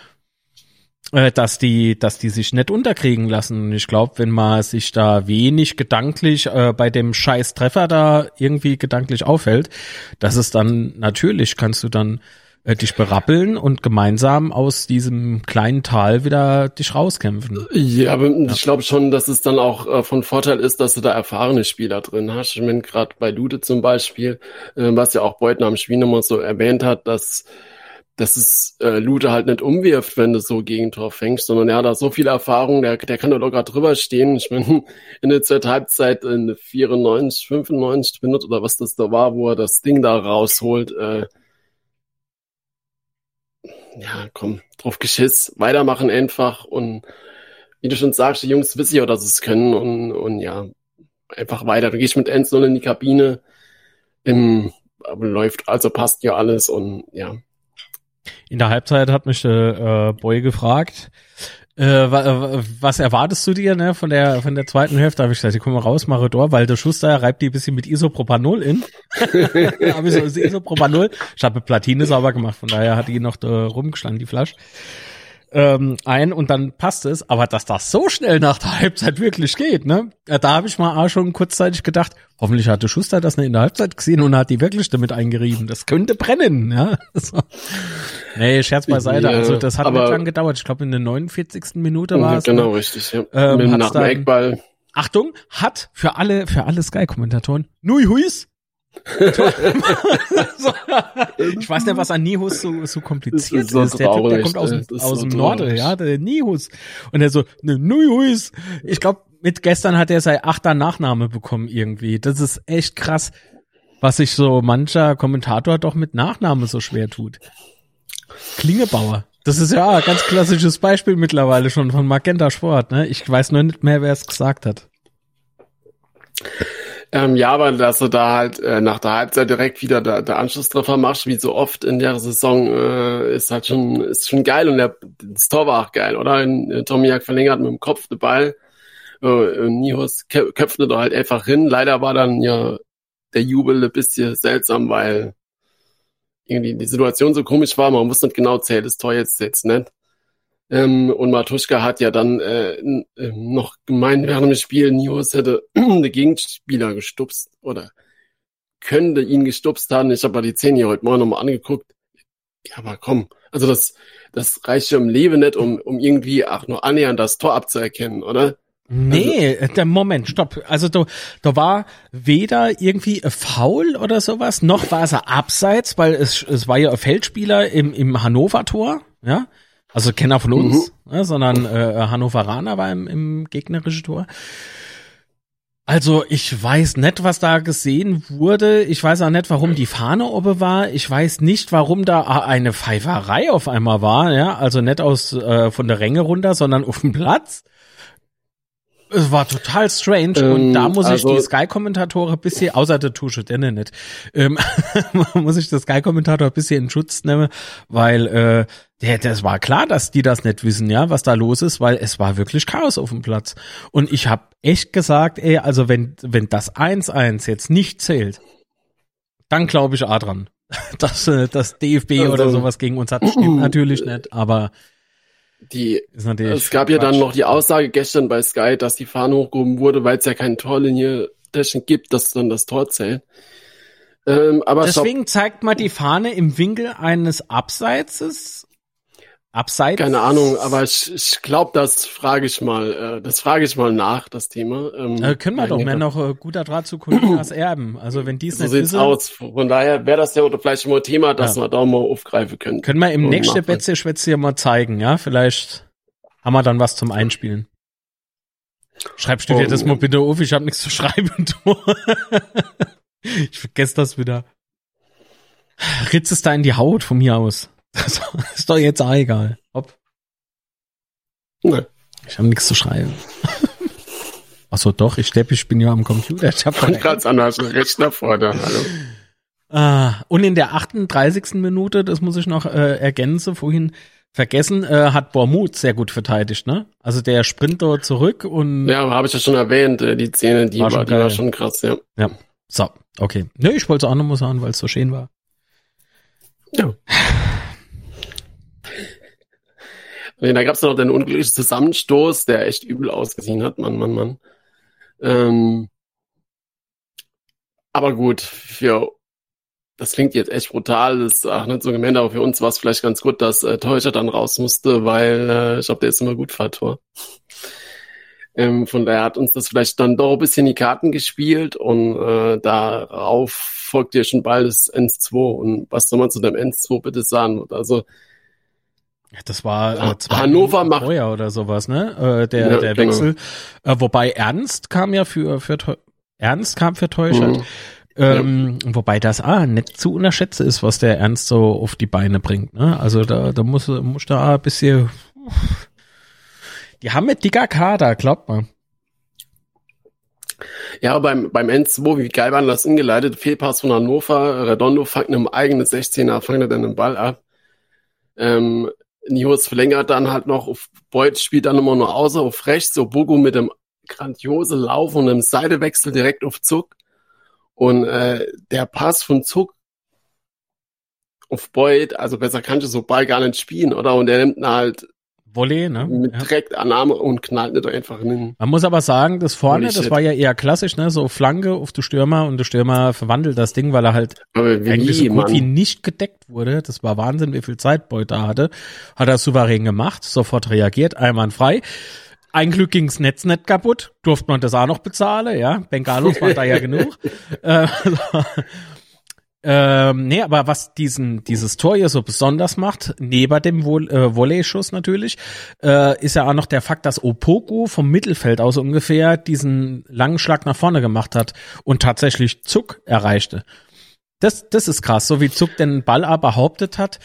äh, dass die, dass die sich nicht unterkriegen lassen. Und ich glaube, wenn man sich da wenig gedanklich äh, bei dem scheiß Treffer da irgendwie gedanklich aufhält, dass es dann natürlich kannst du dann äh, dich berappeln und gemeinsam aus diesem kleinen Tal wieder dich rauskämpfen. Ja, aber ja. ich glaube schon, dass es dann auch äh, von Vorteil ist, dass du da erfahrene Spieler drin hast. Ich meine, gerade bei Lude zum Beispiel, äh, was ja auch Beutner am nochmal so erwähnt hat, dass dass es äh, Lute halt nicht umwirft, wenn du so Gegentor fängst, sondern er hat da so viel Erfahrung, der, der kann da locker drüber stehen. Ich meine, in der zweiten Halbzeit in 94, 95 Minuten oder was das da war, wo er das Ding da rausholt, äh, ja, komm, drauf geschiss, weitermachen einfach und wie du schon sagst, die Jungs wissen ja, dass sie es können und, und ja, einfach weiter. Du gehst mit 1-0 in die Kabine, im, läuft, also passt ja alles und ja. In der Halbzeit hat mich äh, Boy gefragt, äh, was erwartest du dir ne, von der von der zweiten Hälfte? Habe ich gesagt, ich komme raus, mache Dor, weil der Schuster reibt die ein bisschen mit Isopropanol in. habe ich so Isopropanol. Ich habe Platine sauber gemacht, von daher hat die noch da rumgestanden, die Flasche ähm, ein und dann passt es. Aber dass das so schnell nach der Halbzeit wirklich geht, ne? Da habe ich mal auch schon kurzzeitig gedacht, hoffentlich hatte Schuster das nicht in der Halbzeit gesehen und hat die wirklich damit eingerieben. Das könnte brennen, ja. So. Nee, Scherz beiseite. Also das hat nicht lang gedauert. Ich glaube in der 49. Minute war es. Genau, ne? richtig, ja. Ähm, Mit nach dem Eckball. Achtung, hat für alle, für alle Sky-Kommentatoren, Nui Huis, ich weiß nicht, was an Nihus so, so kompliziert ist. So ist. Der Typ, der kommt aus, aus so dem Norden, ja, der Nihus. Und er so, ne, Nihus. Ich glaube, mit gestern hat er sein achter Nachname bekommen irgendwie. Das ist echt krass, was sich so mancher Kommentator doch mit Nachname so schwer tut. Klingebauer. Das ist ja ein ganz klassisches Beispiel mittlerweile schon von Magenta Sport, ne? Ich weiß nur nicht mehr, wer es gesagt hat. Ähm, ja, aber dass du da halt äh, nach der Halbzeit direkt wieder der, der Anschlusstreffer machst, wie so oft in der Saison, äh, ist halt schon, ist schon geil und der, das Tor war auch geil, oder? In, Tomiak verlängert mit dem Kopf den Ball. Äh, Nihus köpfte da halt einfach hin. Leider war dann ja der Jubel ein bisschen seltsam, weil irgendwie die Situation so komisch war. Man wusste nicht genau, zählt das Tor jetzt, jetzt nicht. Ähm, und Matuschka hat ja dann äh, äh, noch gemeint während dem Spiel, Nios hätte den Gegenspieler gestupst oder könnte ihn gestupst haben. Ich habe mal die Szene hier heute Morgen nochmal angeguckt. Ja, aber komm, also das, das reicht ja im Leben nicht, um, um irgendwie auch nur annähernd das Tor abzuerkennen, oder? Nee, also, der Moment, stopp. Also da, da war weder irgendwie Foul oder sowas, noch war es Abseits, weil es, es war ja ein Feldspieler im, im Hannover-Tor, ja. Also Kenner von uns, mhm. ne, sondern äh, Hannoveraner war im, im gegnerischen Tor. Also ich weiß nicht, was da gesehen wurde. Ich weiß auch nicht, warum die Fahne oben war. Ich weiß nicht, warum da eine Pfeiferei auf einmal war. Ja, also nicht aus äh, von der Ränge runter, sondern auf dem Platz. Es war total strange ähm, und da muss also, ich die Sky-Kommentatoren ein bisschen, außer der Tusche, der nicht, ähm, muss ich das Sky-Kommentator ein bisschen in Schutz nehmen, weil äh, der, das war klar, dass die das nicht wissen, ja, was da los ist, weil es war wirklich Chaos auf dem Platz. Und ich habe echt gesagt, ey, also wenn, wenn das 1-1 jetzt nicht zählt, dann glaube ich A dran. Dass äh, das DFB also, oder sowas gegen uns hat, stimmt natürlich nicht, aber die, es gab ja dann noch die Aussage gestern bei Sky, dass die Fahne hochgehoben wurde, weil es ja keine Torlinie technik gibt, dass dann das Tor zählt. Ähm, aber Deswegen zeigt man die Fahne im Winkel eines Abseitses Abseits? Keine Ahnung, aber ich, ich glaube, das frage ich mal, äh, das frage ich mal nach, das Thema. Ähm, äh, können wir doch mehr noch äh, guter Draht zu Colinas erben. Also wenn dies so nicht sieht's aus. Von daher wäre das ja vielleicht mal ein Thema, das ja. wir da mal aufgreifen können. Können wir im nächsten Betze Schwätze mal zeigen, ja? Vielleicht haben wir dann was zum Einspielen. Schreibst du oh, dir das mal bitte auf, ich habe nichts zu schreiben. ich vergesse das wieder. Ritz es da in die Haut von mir aus. Das ist doch jetzt auch egal. Hopp. Nein. Ich habe nichts zu schreiben. Ach so, doch, ich steppe, ich bin ja am Computer. Ich hab Und gerade an der Rechner vorne. Hallo. Ah, und in der 38. Minute, das muss ich noch äh, ergänzen, vorhin vergessen, äh, hat Bormuth sehr gut verteidigt, ne? Also der Sprint dort zurück und. Ja, habe ich ja schon erwähnt, äh, die Szene, die War war, schon die war schon krass, ja. Ja. So, okay. Ne, ich wollte es auch noch mal sagen, weil es so schön war. Ja. Nee, da gab's noch den unglücklichen Zusammenstoß, der echt übel ausgesehen hat, Mann, Mann, Mann. Ähm, aber gut, für das klingt jetzt echt brutal, das ist auch nicht so gemeint, aber für uns war es vielleicht ganz gut, dass äh, Teuscher dann raus musste, weil äh, ich glaube, der ist immer gut für ein Tor. Ähm, von daher hat uns das vielleicht dann doch ein bisschen die Karten gespielt und äh, darauf folgt ja schon bald das 1-2 und was soll man zu dem 1-2 bitte sagen? Also Das war äh, zwei Hannover macht- vorher oder sowas, ne? Äh, der Ja, der genau. Wechsel. Äh, wobei Ernst kam ja für für Ernst kam für Teuschert. Mhm. Ähm, Wobei das ah, nicht zu unterschätzen ist, was der Ernst so auf die Beine bringt. Ne? Also da, da muss, muss da ein bisschen. Die haben mit dicker Kader, glaubt man. Ja, beim, beim N2, wie geil war das ingeleitet? Fehlpass von Hannover, Redondo fängt einem eigenen 16er, fängt er dann den Ball ab. Ähm, Nihos verlängert dann halt noch Beuth, spielt dann immer nur außer auf rechts, so Bogo mit dem grandiose Lauf und einem Seitewechsel direkt auf Zuck. Und äh, der Pass von Zuck auf Beuth, also besser kannst du so Ball gar nicht spielen, oder? Und der nimmt ihn halt Volley, ne? mit Ja. direkt Annahme und knallt nicht einfach in den Man muss aber sagen, das vorne, das shit. war ja eher klassisch, ne? So Flanke auf die Stürmer und der Stürmer verwandelt das Ding, weil er halt eigentlich so gut Mann. wie nicht gedeckt wurde. Das war Wahnsinn, wie viel Zeit Beuth da hatte. Hat er souverän gemacht, sofort reagiert, einwandfrei. Ein Glück ging's Netz nicht kaputt, durfte man das auch noch bezahlen, ja. Bengalos war da ja genug. Äh, ähm, nee, aber was diesen, dieses Tor hier so besonders macht, neben dem Vo äh, Volley-Schuss natürlich, äh, ist ja auch noch der Fakt, dass Opoku vom Mittelfeld aus ungefähr diesen langen Schlag nach vorne gemacht hat und tatsächlich Zuck erreichte. Das, das ist krass, so wie Zuck den Ball aber behauptet hat.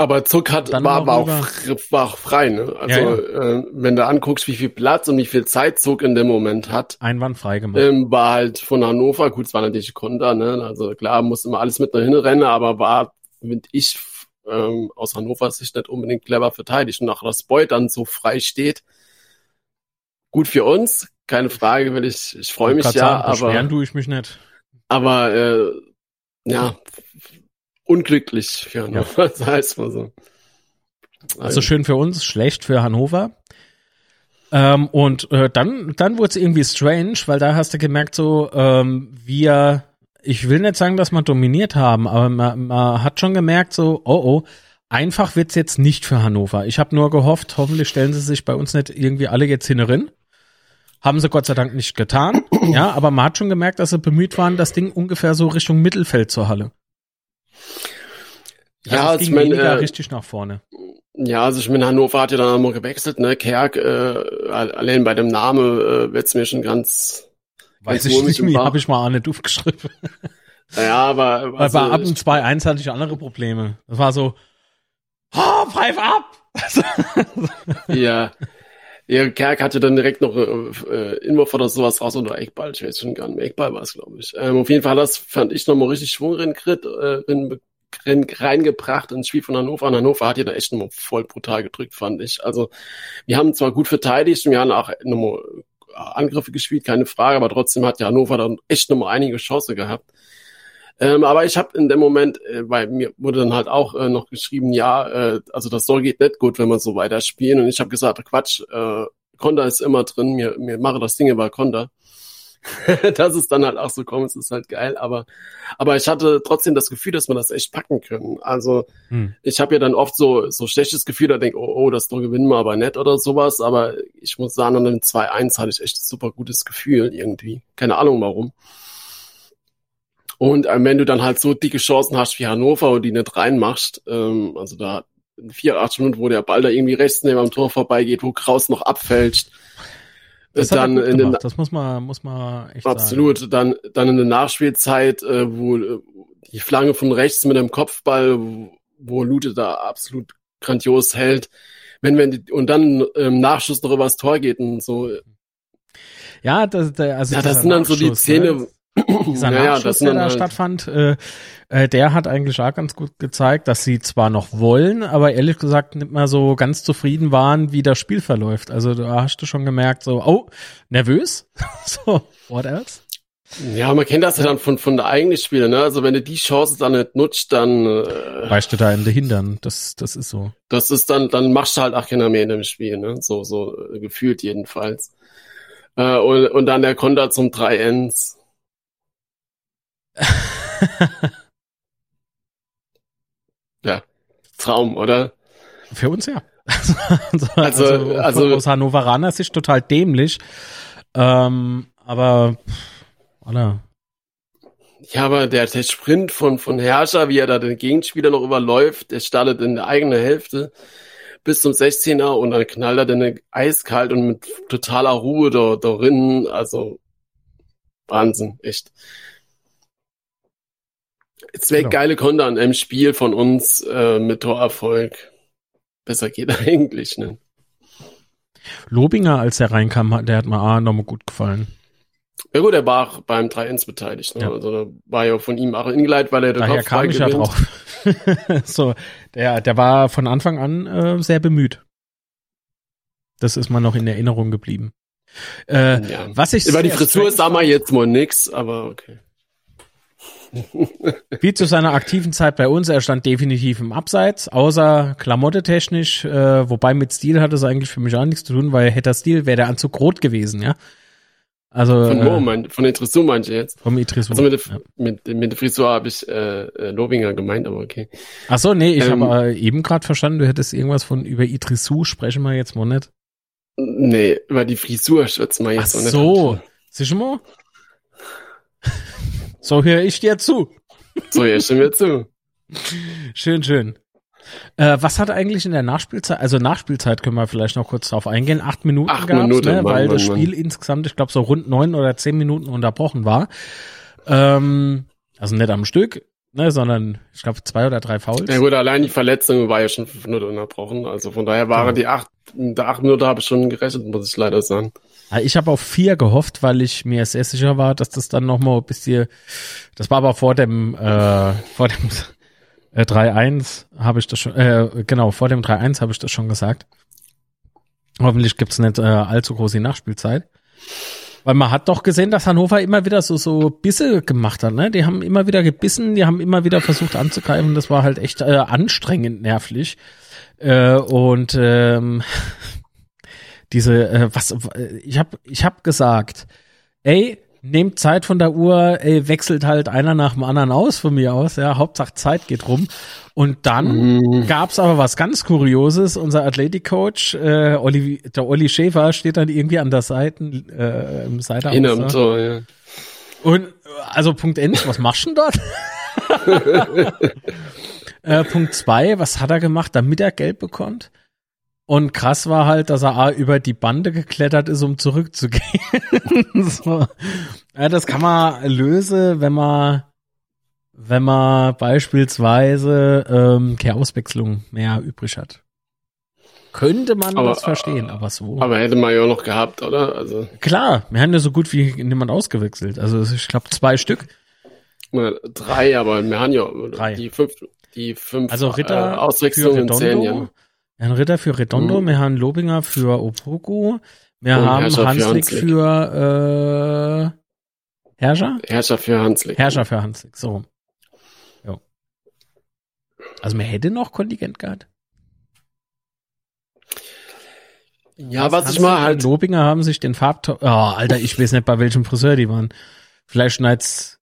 Aber Zuck hat, war, war, auch, war auch frei, ne? Also, Ja, Äh, wenn du anguckst, wie viel Platz und wie viel Zeit Zuck in dem Moment hat, Einwandfrei gemacht. ähm, war halt von Hannover, gut, es war natürlich Konter, ne? Also klar, musste immer alles mit nach hinten rennen, aber war, finde ich, ähm, aus Hannover Sicht nicht unbedingt clever verteidigt. Und auch dass Beuth dann so frei steht, gut für uns, keine Frage, weil ich, ich freue mich ja, sagen, beschweren aber, tue ich mich nicht. aber äh, ja, unglücklich für Hannover, das heißt mal so. Also schön für uns, schlecht für Hannover. Ähm, und äh, dann, dann wurde es irgendwie strange, weil da hast du gemerkt, so ähm, wir, ich will nicht sagen, dass wir dominiert haben, aber man, man hat schon gemerkt, so oh oh, einfach wird's jetzt nicht für Hannover. Ich habe nur gehofft, hoffentlich stellen sie sich bei uns nicht irgendwie alle jetzt hinerin. Haben sie Gott sei Dank nicht getan. ja, aber man hat schon gemerkt, dass sie bemüht waren, das Ding ungefähr so Richtung Mittelfeld zur Halle. Ja, es also ich ging mein, weniger äh, richtig nach vorne. Ja, also ich meine, Hannover hat ja dann einmal gewechselt, ne? Kerk, äh, allein bei dem Namen äh, wird's mir schon ganz, Weiß ganz ich nicht mehr, habe ich mal auch nicht aufgeschrieben. Ja, aber Weil also, bei ab dem 2-1 hatte ich andere Probleme. Das war so, oh, pfeif ab! ja, ja, Kerk hatte dann direkt noch äh, äh, Inwurf oder sowas raus oder Eckball, ich weiß schon gar nicht mehr, Eckball war es, glaube ich. Ähm, auf jeden Fall, das fand ich nochmal richtig Schwung rein, äh, rein, rein, reingebracht ins Spiel von Hannover. Und Hannover hat ja da echt nochmal voll brutal gedrückt, fand ich. Also, wir haben zwar gut verteidigt und wir haben auch nochmal Angriffe gespielt, keine Frage, aber trotzdem hat ja Hannover dann echt nochmal einige Chancen gehabt. Ähm, aber ich habe in dem Moment, äh, bei mir wurde dann halt auch äh, noch geschrieben, ja, äh, also das soll geht nicht gut, wenn wir so weiter spielen. Und ich habe gesagt, Quatsch, äh, Konter ist immer drin, mir, mir mache das Ding über Konter. dass es dann halt auch so kommt, ist halt geil. Aber, aber ich hatte trotzdem das Gefühl, dass wir das echt packen können. Also Hm. ich habe ja dann oft so so schlechtes Gefühl, da denk, oh, oh, das Tor gewinnen wir aber nicht oder sowas. Aber ich muss sagen, an dem 2-1 hatte ich echt ein super gutes Gefühl irgendwie. Keine Ahnung warum. Und ähm, wenn du dann halt so dicke Chancen hast wie Hannover und die nicht reinmachst, ähm, also da in 84 Minuten, wo der Ball da irgendwie rechts neben am Tor vorbeigeht, wo Kraus noch abfälscht, Das äh, er dann in den. Das muss man, muss man echt sagen. absolut, dann dann in der Nachspielzeit, äh, wo äh, die Flanke von rechts mit dem Kopfball, wo, wo Lute da absolut grandios hält, wenn wenn die, und dann im Nachschuss noch übers Tor geht und so, Ja, das, also ja, das sind dann so die Szene. Ne? Dieser ja, Nachschuss, der da halt stattfand, äh, äh, der hat eigentlich auch ganz gut gezeigt, dass sie zwar noch wollen, aber ehrlich gesagt nicht mehr so ganz zufrieden waren, wie das Spiel verläuft. Also da hast du schon gemerkt, so, oh, nervös? so, what else? Ja, man kennt das ja dann von, von der eigenen Spiele, ne? Also wenn du die Chance dann nicht nutzt, dann äh, weißt du da Ende hindern. Das, das ist so. Das ist dann, dann machst du halt auch keiner mehr in dem Spiel, ne? So, so äh, gefühlt jedenfalls. Äh, und, und dann der Konter zum 3-Ns. ja, Traum, oder? Für uns ja. also, also, also aus Hannoveraner Sicht total dämlich. Ähm, aber Aller. Ja, aber der, der Sprint von, von Herrscher, wie er da den Gegenspieler noch überläuft, der startet in der eigenen Hälfte bis zum 16er und dann knallt er dann eiskalt und mit totaler Ruhe da, darin. Also Wahnsinn, echt. Es wäre genau. geile Konter an einem Spiel von uns äh, mit Torerfolg. Besser geht eigentlich, ne? Lobinger, als er reinkam, der hat mir auch nochmal gut gefallen. Ja gut, er war auch beim 3-1 beteiligt. Ne? Ja. Also da war ja von ihm auch ingeleitet, weil er den Daher Kopf kam ich ja drauf. so, der, der war von Anfang an äh, sehr bemüht. Das ist mal noch in Erinnerung geblieben. Äh, ja. Was ich über die Frisur sah man jetzt mal nix, aber okay. Wie zu seiner aktiven Zeit bei uns, er stand definitiv im Abseits, außer Klamotte technisch, äh, wobei mit Stil hat es eigentlich für mich auch nichts zu tun, weil hätte er Stil, wäre der Anzug rot gewesen, ja. Also, von wo, äh, mein, von Itrisou meinte ich jetzt? Vom Itrisou. Also mit, der, ja. mit, mit der Frisur habe ich äh, äh, Lobinger gemeint, aber okay. Ach so, nee, ich ähm, habe äh, eben gerade verstanden, du hättest irgendwas von über Itrisou, sprechen wir jetzt mal nicht. Nee, über die Frisur schätzen wir jetzt Ach nicht. so, siehst du mal? So höre ich dir zu. so höre ich mir zu. Schön, schön. Äh, was hat eigentlich in der Nachspielzeit, also Nachspielzeit können wir vielleicht noch kurz drauf eingehen, acht Minuten acht gab's, Minuten, ne, Mann, weil Mann, das Spiel Mann. insgesamt, ich glaube, so rund neun oder zehn Minuten unterbrochen war. Ähm, also nicht am Stück, ne, sondern ich glaube zwei oder drei Fouls. Ja gut, allein die Verletzung war ja schon fünf Minuten unterbrochen. Also von daher waren genau. die acht, der acht Minuten habe ich schon gerechnet, muss ich leider sagen. Ich habe auf vier gehofft, weil ich mir sehr sicher war, dass das dann nochmal ein bisschen, das war aber vor dem, äh, vor dem äh, 3-1 habe ich das schon, äh, genau, vor dem 3-1 habe ich das schon gesagt. Hoffentlich gibt's nicht äh, allzu große Nachspielzeit. Weil man hat doch gesehen, dass Hannover immer wieder so, so Bisse gemacht hat, ne? Die haben immer wieder gebissen, die haben immer wieder versucht anzugreifen. Das war halt echt äh, anstrengend nervlich. Äh, und ähm, diese, äh, was, ich habe ich hab gesagt, ey, nehmt Zeit von der Uhr, ey, wechselt halt einer nach dem anderen aus von mir aus, ja, Hauptsache Zeit geht rum. Und dann mm. gab's aber was ganz Kurioses. Unser Athletikcoach, äh, Olli, der Olli Schäfer, steht dann irgendwie an der Seite, äh, im Seite In einem Tor, ja. Und also Punkt End, was machst du denn dort? äh, Punkt zwei, was hat er gemacht, damit er Geld bekommt? Und krass war halt, dass er A, über die Bande geklettert ist, um zurückzugehen. so. ja, das kann man lösen, wenn man, wenn man beispielsweise ähm, keine Auswechslung mehr übrig hat. Könnte man aber, das verstehen, aber so. Aber hätte man ja auch noch gehabt, oder? Also Klar, wir haben ja so gut wie niemand ausgewechselt. Also ich glaube zwei Stück. Drei, aber wir haben ja Drei. die fünf, die fünf also Ritter äh, Auswechslungen zählen ja. Herrn Ritter für Redondo, mhm. wir haben Lobinger für Opoku, wir Und haben Herrscher Hanslik für, für äh, Herrscher? Herrscher für Hanslik. Herrscher für Hanslik, so. Jo. Also man hätte noch Kontingent gehabt. Ja, was, was ich mal halt. Lobinger haben sich den Farbtau. Oh, Alter, ich weiß nicht, bei welchem Friseur die waren. Vielleicht schneid's,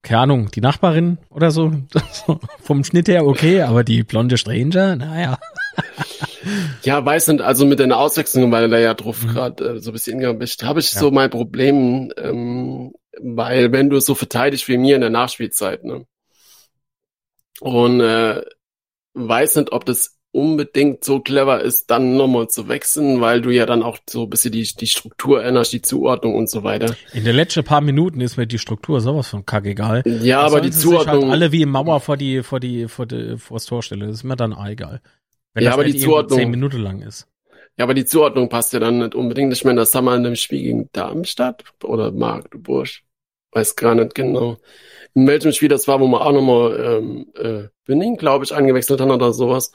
keine Ahnung, die Nachbarin oder so. Vom Schnitt her okay, aber die blonde Stranger, naja. Ja, weiß nicht, also mit deiner Auswechslung, weil da ja drauf mhm. gerade äh, so ein bisschen bist, habe ich ja. so mein Problem, ähm, weil wenn du so verteidigst wie mir in der Nachspielzeit, ne? Und äh, weiß nicht, ob das unbedingt so clever ist, dann nochmal zu wechseln, weil du ja dann auch so ein bisschen die, die Struktur änderst, die Zuordnung und so weiter. In den letzten paar Minuten ist mir die Struktur sowas von kackegal. Ja, das aber die Zuordnung. Halt alle wie im Mauer vor die, vor die, vor die, vor das Tor stelle. Das ist mir dann egal. Wenn ja, aber die Zuordnung zehn Minuten lang ist. Ja, aber die Zuordnung passt ja dann nicht unbedingt. Ich meine, das haben wir in dem Spiel gegen Darmstadt oder Magdeburg. Weiß gar nicht genau. In welchem Spiel das war, wo wir auch nochmal ähm, äh, Winning, glaube ich, eingewechselt haben oder sowas.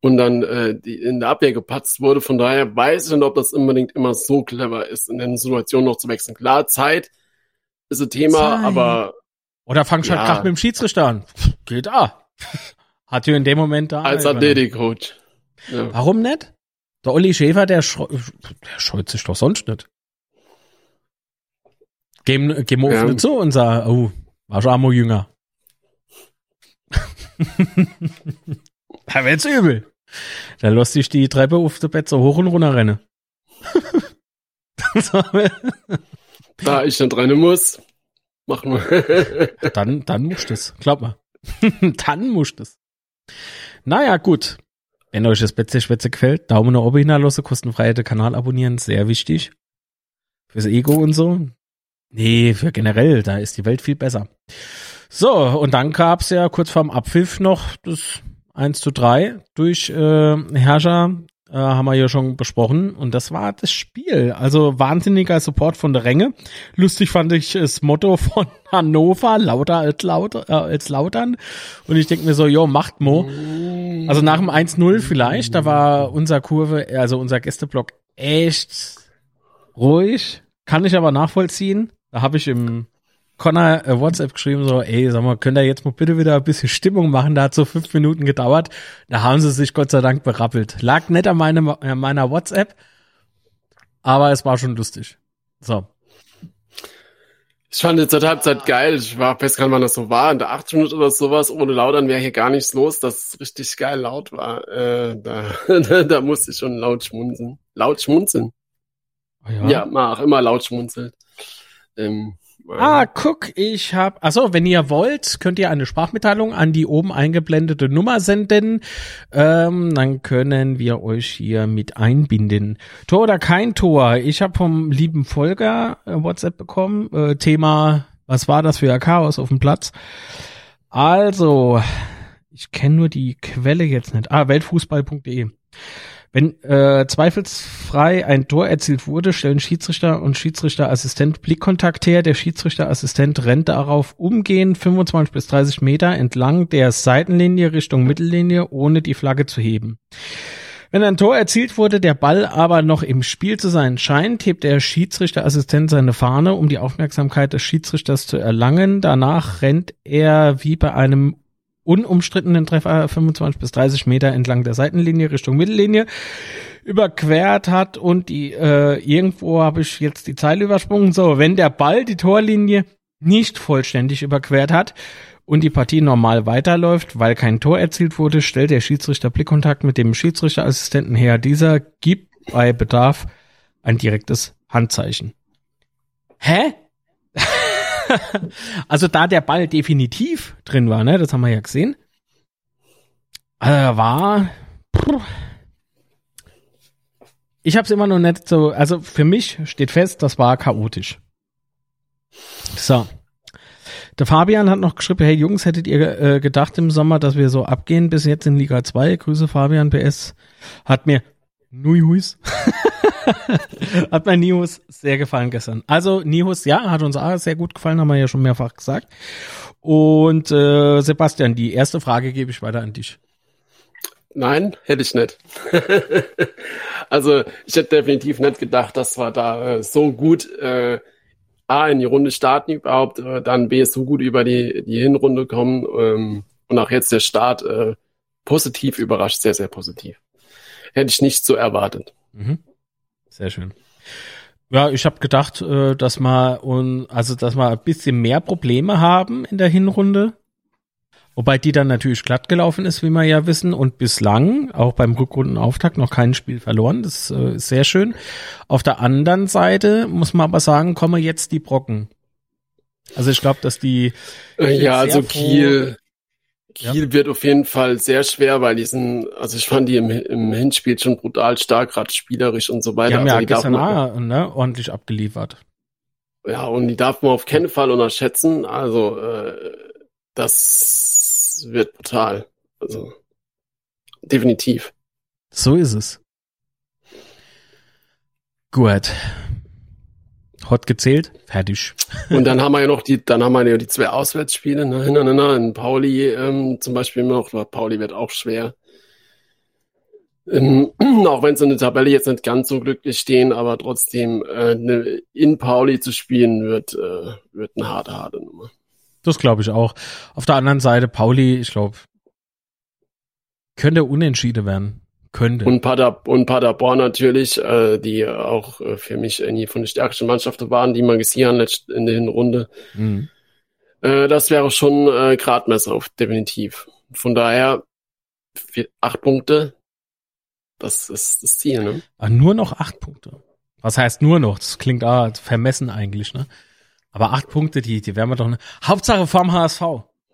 Und dann äh, die in der Abwehr gepatzt wurde. Von daher weiß ich nicht, ob das unbedingt immer so clever ist, in den Situationen noch zu wechseln. Klar, Zeit ist ein Thema, Zeit. aber Oder fangst halt Ja. Krach mit dem Schiedsrichter an. Geht ah. Hat ja in dem Moment da. als Athletikcoach. Ja. Warum nicht? Der Olli Schäfer, der, schreu der scheut sich doch sonst nicht. Gehen, gehen wir Ja. auf nicht zu und sagen, oh, war schon einmal jünger. da wird's übel. Da lässt sich die Treppe auf der Bett so hoch und runter rennen. Da ich nicht rennen muss, machen wir. dann, dann musst es. Glaub mal. dann musst es. Naja, gut. Wenn euch das Schwätze gefällt, Daumen nach oben hinterlassen, kostenfrei den Kanal abonnieren, sehr wichtig. Fürs Ego und so. Nee, für generell, da ist die Welt viel besser. So, und dann gab's ja kurz vorm Abpfiff noch das 1 zu 3 durch äh, Herrscher, äh, haben wir ja schon besprochen. Und das war das Spiel. Also wahnsinniger Support von der Ränge. Lustig fand ich das Motto von Hannover, lauter als, lauter, äh, als lautern. Und ich denke mir so, jo, macht Mo. Also nach dem 1-0 vielleicht, da war unser Kurve, also unser Gästeblock echt ruhig. Kann ich aber nachvollziehen. Da habe ich im Connor äh, WhatsApp geschrieben, so, ey, sag mal, könnt ihr jetzt mal bitte wieder ein bisschen Stimmung machen? Da hat so fünf Minuten gedauert. Da haben sie sich Gott sei Dank berappelt. Lag nicht an meinem, an meiner WhatsApp, aber es war schon lustig. So. Ich fand jetzt zur Halbzeit geil. Ich war fest kann wann das so war. In der 8 Minute oder sowas, ohne Lautern wäre hier gar nichts los, dass es richtig geil laut war. Äh, da, da musste ich schon laut schmunzeln. Laut schmunzeln. Ja, mach immer laut schmunzeln. Ähm, Ah, guck, ich hab. Achso, wenn ihr wollt, könnt ihr eine Sprachmitteilung an die oben eingeblendete Nummer senden. Ähm, dann können wir euch hier mit einbinden. Tor oder kein Tor? Ich habe vom lieben Volker äh, WhatsApp bekommen. Äh, Thema, was war das für ein Chaos auf dem Platz? Also, ich kenne nur die Quelle jetzt nicht. Ah, weltfußball.de. Wenn äh, zweifelsfrei ein Tor erzielt wurde, stellen Schiedsrichter und Schiedsrichterassistent Blickkontakt her. Der Schiedsrichterassistent rennt darauf umgehend 25 bis 30 Meter entlang der Seitenlinie Richtung Mittellinie, ohne die Flagge zu heben. Wenn ein Tor erzielt wurde, der Ball aber noch im Spiel zu sein scheint, hebt der Schiedsrichterassistent seine Fahne, um die Aufmerksamkeit des Schiedsrichters zu erlangen. Danach rennt er wie bei einem unumstrittenen Treffer 25 bis 30 Meter entlang der Seitenlinie Richtung Mittellinie überquert hat und die äh, irgendwo habe ich jetzt die Zeile übersprungen. So, wenn der Ball die Torlinie nicht vollständig überquert hat und die Partie normal weiterläuft, weil kein Tor erzielt wurde, stellt der Schiedsrichter Blickkontakt mit dem Schiedsrichterassistenten her. Dieser gibt bei Bedarf ein direktes Handzeichen. Hä? also da der Ball definitiv drin war, ne, das haben wir ja gesehen. Äh, war. Ich habe es immer noch nicht so. Also für mich steht fest, das war chaotisch. So. Der Fabian hat noch geschrieben, hey Jungs, hättet ihr äh, gedacht im Sommer, dass wir so abgehen bis jetzt in Liga 2? Grüße Fabian PS. Hat mir Nuihuis. hat mir Nihus sehr gefallen gestern. Also Nihus, ja, hat uns auch sehr gut gefallen, haben wir ja schon mehrfach gesagt. Und äh, Sebastian, die erste Frage gebe ich weiter an dich. Nein, hätte ich nicht. also ich hätte definitiv nicht gedacht, dass wir da äh, so gut äh, A in die Runde starten überhaupt, äh, dann B so gut über die, die Hinrunde kommen ähm, und auch jetzt der Start äh, positiv überrascht, sehr, sehr positiv. Hätte ich nicht so erwartet. Mhm. Sehr schön. Ja, ich habe gedacht, äh, dass wir und also dass wir ein bisschen mehr Probleme haben in der Hinrunde. Wobei die dann natürlich glatt gelaufen ist, wie wir ja wissen, und bislang, auch beim Rückrundenauftakt, noch kein Spiel verloren. Das äh, ist sehr schön. Auf der anderen Seite muss man aber sagen, kommen jetzt die Brocken. Also ich glaube, dass die ja, also froh- Kiel, Ja. Wird auf jeden Fall sehr schwer, weil die sind, also ich fand die im, im Hinspiel schon brutal stark, gerade spielerisch und so die weiter. haben also ja die gestern man, ne, ordentlich abgeliefert. ja, und die darf man auf keinen Fall unterschätzen. Also äh, das wird brutal. Also definitiv. So ist es. Gut. Hot gezählt, fertig. Und dann haben wir ja noch die, dann haben wir ja die zwei Auswärtsspiele, ne, hintereinander. In Pauli ähm, zum Beispiel noch, Pauli wird auch schwer. Ähm, auch wenn sie in der Tabelle jetzt nicht ganz so glücklich stehen, aber trotzdem äh, ne, in Pauli zu spielen wird, äh, wird eine harte, harte Nummer. Das glaube ich auch. Auf der anderen Seite, Pauli, ich glaube, könnte unentschieden werden. Könnte. Und, Pader, und Paderborn natürlich, äh, die auch äh, für mich irgendwie von den stärksten Mannschaften waren, die man gesehen hat in der Hinrunde. Mhm. Äh, das wäre schon äh, Gradmesser, auf, definitiv. Von daher, vier, acht Punkte, das ist das Ziel, ne? Aber ah, nur noch acht Punkte. Was heißt nur noch? Das klingt ah, vermessen eigentlich, ne? Aber acht Punkte, die, die werden wir doch. Ne? Hauptsache vorm HSV.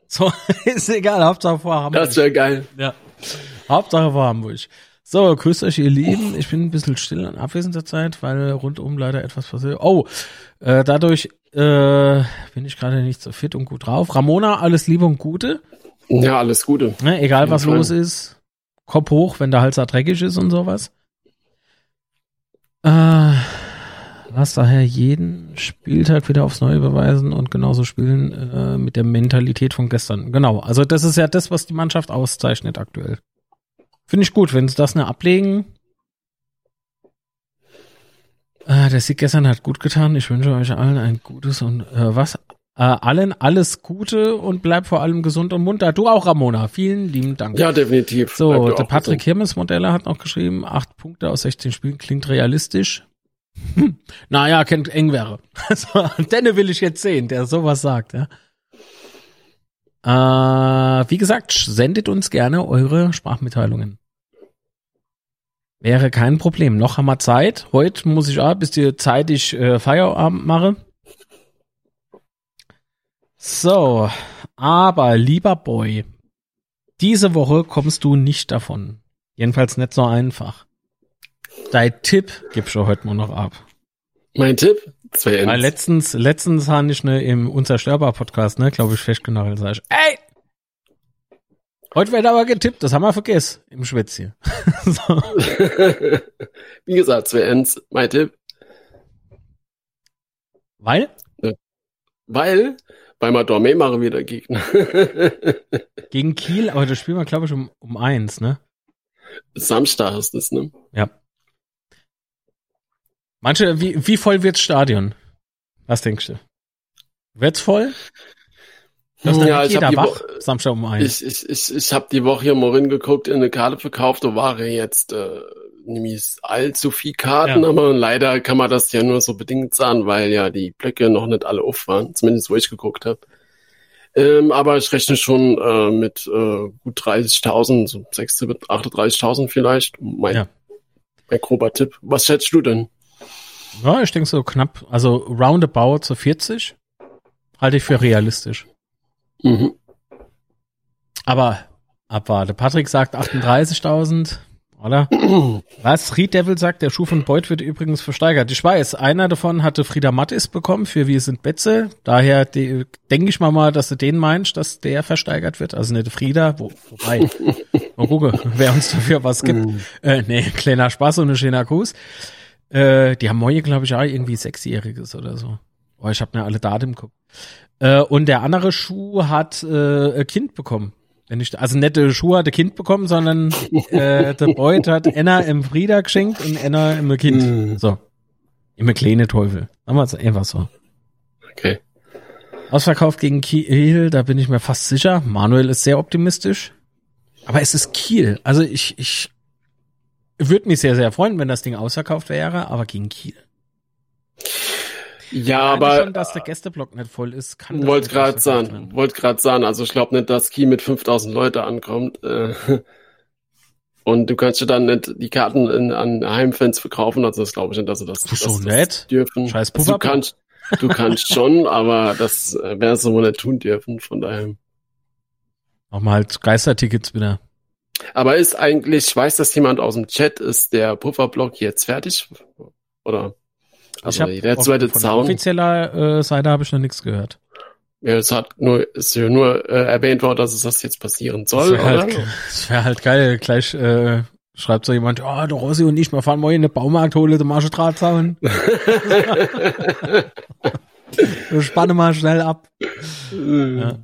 So, ist egal, Hauptsache vor Hamburg. Das wäre geil. Ja. Hauptsache vor Hamburg. So, grüßt euch, ihr Lieben. Ich bin ein bisschen still in abwesender Zeit, weil rundum leider etwas passiert. Oh, äh, dadurch äh, bin ich gerade nicht so fit und gut drauf. Ramona, alles Liebe und Gute. Ja, alles Gute. Ne, egal was los ist. Kopf hoch, wenn der Hals da dreckig ist und sowas. Äh, lass daher jeden Spieltag wieder aufs Neue beweisen und genauso spielen äh, mit der Mentalität von gestern. Genau, also das ist ja das, was die Mannschaft auszeichnet aktuell. Finde ich gut, wenn sie das ne ablegen. Äh, der Sieg gestern hat gut getan. Ich wünsche euch allen ein gutes und äh, was? Äh, allen alles Gute und bleib vor allem gesund und munter. Du auch, Ramona. Vielen lieben Dank. Ja, definitiv. So, der Patrick Hirmes Modeller hat noch geschrieben, acht Punkte aus 16 Spielen klingt realistisch. Hm. Naja, kennt eng wäre. Also, denne will ich jetzt sehen, der sowas sagt, ja. Äh, wie gesagt, sendet uns gerne eure Sprachmitteilungen. Wäre kein Problem. Noch haben wir Zeit. Heute muss ich auch, bis die Zeit ich äh, Feierabend mache. So, aber lieber Boy, diese Woche kommst du nicht davon. Jedenfalls nicht so einfach. Dein Tipp gibst du heute nur noch ab. Mein Tipp? Zwei Weil letztens, letztens habe ich ne, im Unzerstörbar-Podcast, ne, glaube ich, festgenagelt, sag ich, ey! Heute wird aber getippt, das haben wir vergessen im Schwätzchen. so. Wie gesagt, zwei Ends, mein Tipp. Weil? Weil, weil wir Dorme machen wieder Gegner. Gegen Kiel, aber das spielen wir, glaube ich, um, um eins, ne? Samstag ist es, ne? Ja. Manche, wie, wie voll wird's Stadion? Was denkst du? Wird's voll? Das ja, ich habe wach, Samstag um eins. Ich, ich, ich, ich habe die Woche hier mal reingeguckt, in eine Karte verkauft, da waren jetzt äh, nämlich allzu viel Karten, ja. aber leider kann man das ja nur so bedingt sagen, weil ja die Blöcke noch nicht alle auf waren, zumindest wo ich geguckt habe. Ähm, aber ich rechne schon äh, mit äh, gut 30.000, so 36.000, 38.000 vielleicht. Mein, ja. mein grober Tipp. Was schätzt du denn? Ja, ich denke so knapp, also roundabout so 40 halte ich für realistisch. Mhm. Aber abwarte. Patrick sagt 38.000, oder? Was? Reed Devil sagt, der Schuh von Beuth wird übrigens versteigert. Ich weiß, einer davon hatte Frieda Mattis bekommen für Wir sind Betze. Daher denke ich mal mal, dass du den meinst, dass der versteigert wird. Also nicht Frieda, wo, wobei. Mal gucken, wer uns dafür was gibt. Mhm. Äh, nee, kleiner Spaß und ein schöner Gruß. Äh, die haben morgen, glaube ich, auch irgendwie Sechsjähriges oder so. Oh, ich habe mir alle Daten im Kopf. Äh, und der andere Schuh hat äh, ein Kind bekommen. Wenn ich, also nette Schuhe hat ein Kind bekommen, sondern äh, der Beut hat Enna im Frieda geschenkt und Enna im Kind. Mm. So. Immer kleine Teufel. Sagen wir es einfach so. Okay. Ausverkauf gegen Kiel, da bin ich mir fast sicher. Manuel ist sehr optimistisch. Aber es ist Kiel. Also ich, ich würde mich sehr, sehr freuen, wenn das Ding ausverkauft wäre, aber gegen Kiel. Ja, aber schon, dass der Gästeblock nicht voll ist, kann wollte gerade sagen, wollte gerade sagen, also ich glaube nicht, dass Kiel mit 5000 Leute ankommt. Äh, und du kannst ja dann nicht die Karten in, an Heimfans verkaufen, also das glaube ich nicht, dass sie das, das so nett. dürfen. Scheiß also du kannst, du kannst schon, aber das äh, werden sie wohl nicht tun dürfen, von daher. Auch mal halt Geistertickets wieder. Aber ist eigentlich, ich weiß, dass jemand aus dem Chat ist, der Pufferblock jetzt fertig? Oder? Also der zweite von Zaun. offizieller äh, Seite habe ich noch nichts gehört. Ja, es hat nur, ist ja nur äh, erwähnt worden, dass es das jetzt passieren soll. Das wäre halt, wär halt geil, gleich äh, Schreibt so jemand, oh, der Rossi und ich, wir fahren mal in den Baumarkt, hole den Marschendrahtzaun. Wir spannen mal schnell ab. ja.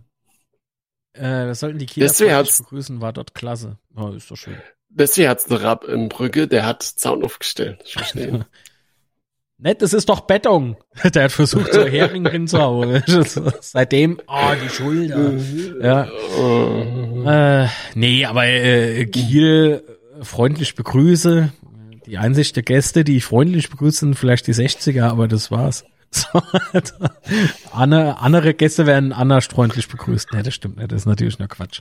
Äh, wir sollten die Kieler begrüßen, war dort klasse. Oh, ist doch schön. Deswegen hat's einen Rab in Brücke, der hat Zaun aufgestellt. Ich verstehe. Nett, das ist doch Beton. Der hat versucht, so Hering hinzuhauen. Seitdem, oh, die Schulter. Ja. Oh. Äh, nee, aber äh, Kiel äh, freundlich begrüße. Die Einsicht der Gäste, die ich freundlich begrüße, sind vielleicht die 60er, aber das war's. So, Anne, andere Gäste werden anders freundlich begrüßt. Nee, das stimmt nicht. Das ist natürlich nur Quatsch.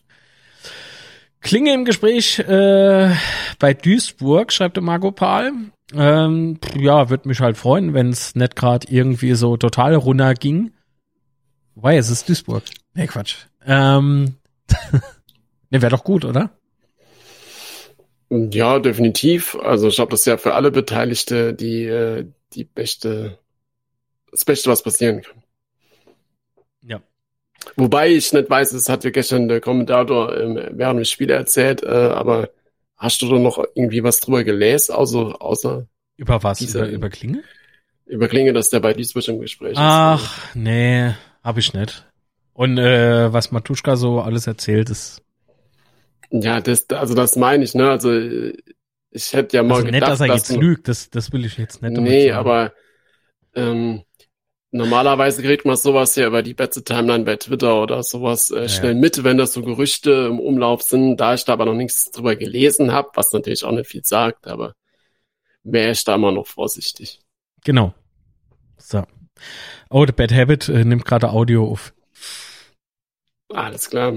Klinge im Gespräch äh, bei Duisburg, schreibt der Margot Pahl. Ähm, ja, würde mich halt freuen, wenn es nicht gerade irgendwie so total runter ging. Wobei, es ist Duisburg. Nee, Quatsch. Ähm, ne, wäre doch gut, oder? Ja, definitiv. Also ich glaube, das ist ja für alle Beteiligte die, äh, die beste, das Beste, was passieren kann. Ja. Wobei ich nicht weiß, das hat ja gestern der Kommentator ähm, während des Spiels erzählt, äh, aber hast du da noch irgendwie was drüber gelesen, außer, außer Über was? Dieser- über, über Klinge? über Klinge, dass der bei Duisburg im Gespräch ist? Ach, nee, hab ich nicht. Und äh, was Matuschka so alles erzählt, ist Ja, das, also das meine ich, ne? Also ich hätte ja mal also nicht, gedacht, dass er jetzt du- lügt, das, das will ich jetzt nicht. Nee, aber ähm, normalerweise kriegt man sowas ja über die Betze Timeline bei Twitter oder sowas äh, Ja, schnell mit, wenn das so Gerüchte im Umlauf sind. Da ich da aber noch nichts drüber gelesen habe, was natürlich auch nicht viel sagt, aber wäre ich da immer noch vorsichtig. Genau. So. Oh, The Bad Habit äh, nimmt gerade Audio auf. Alles klar.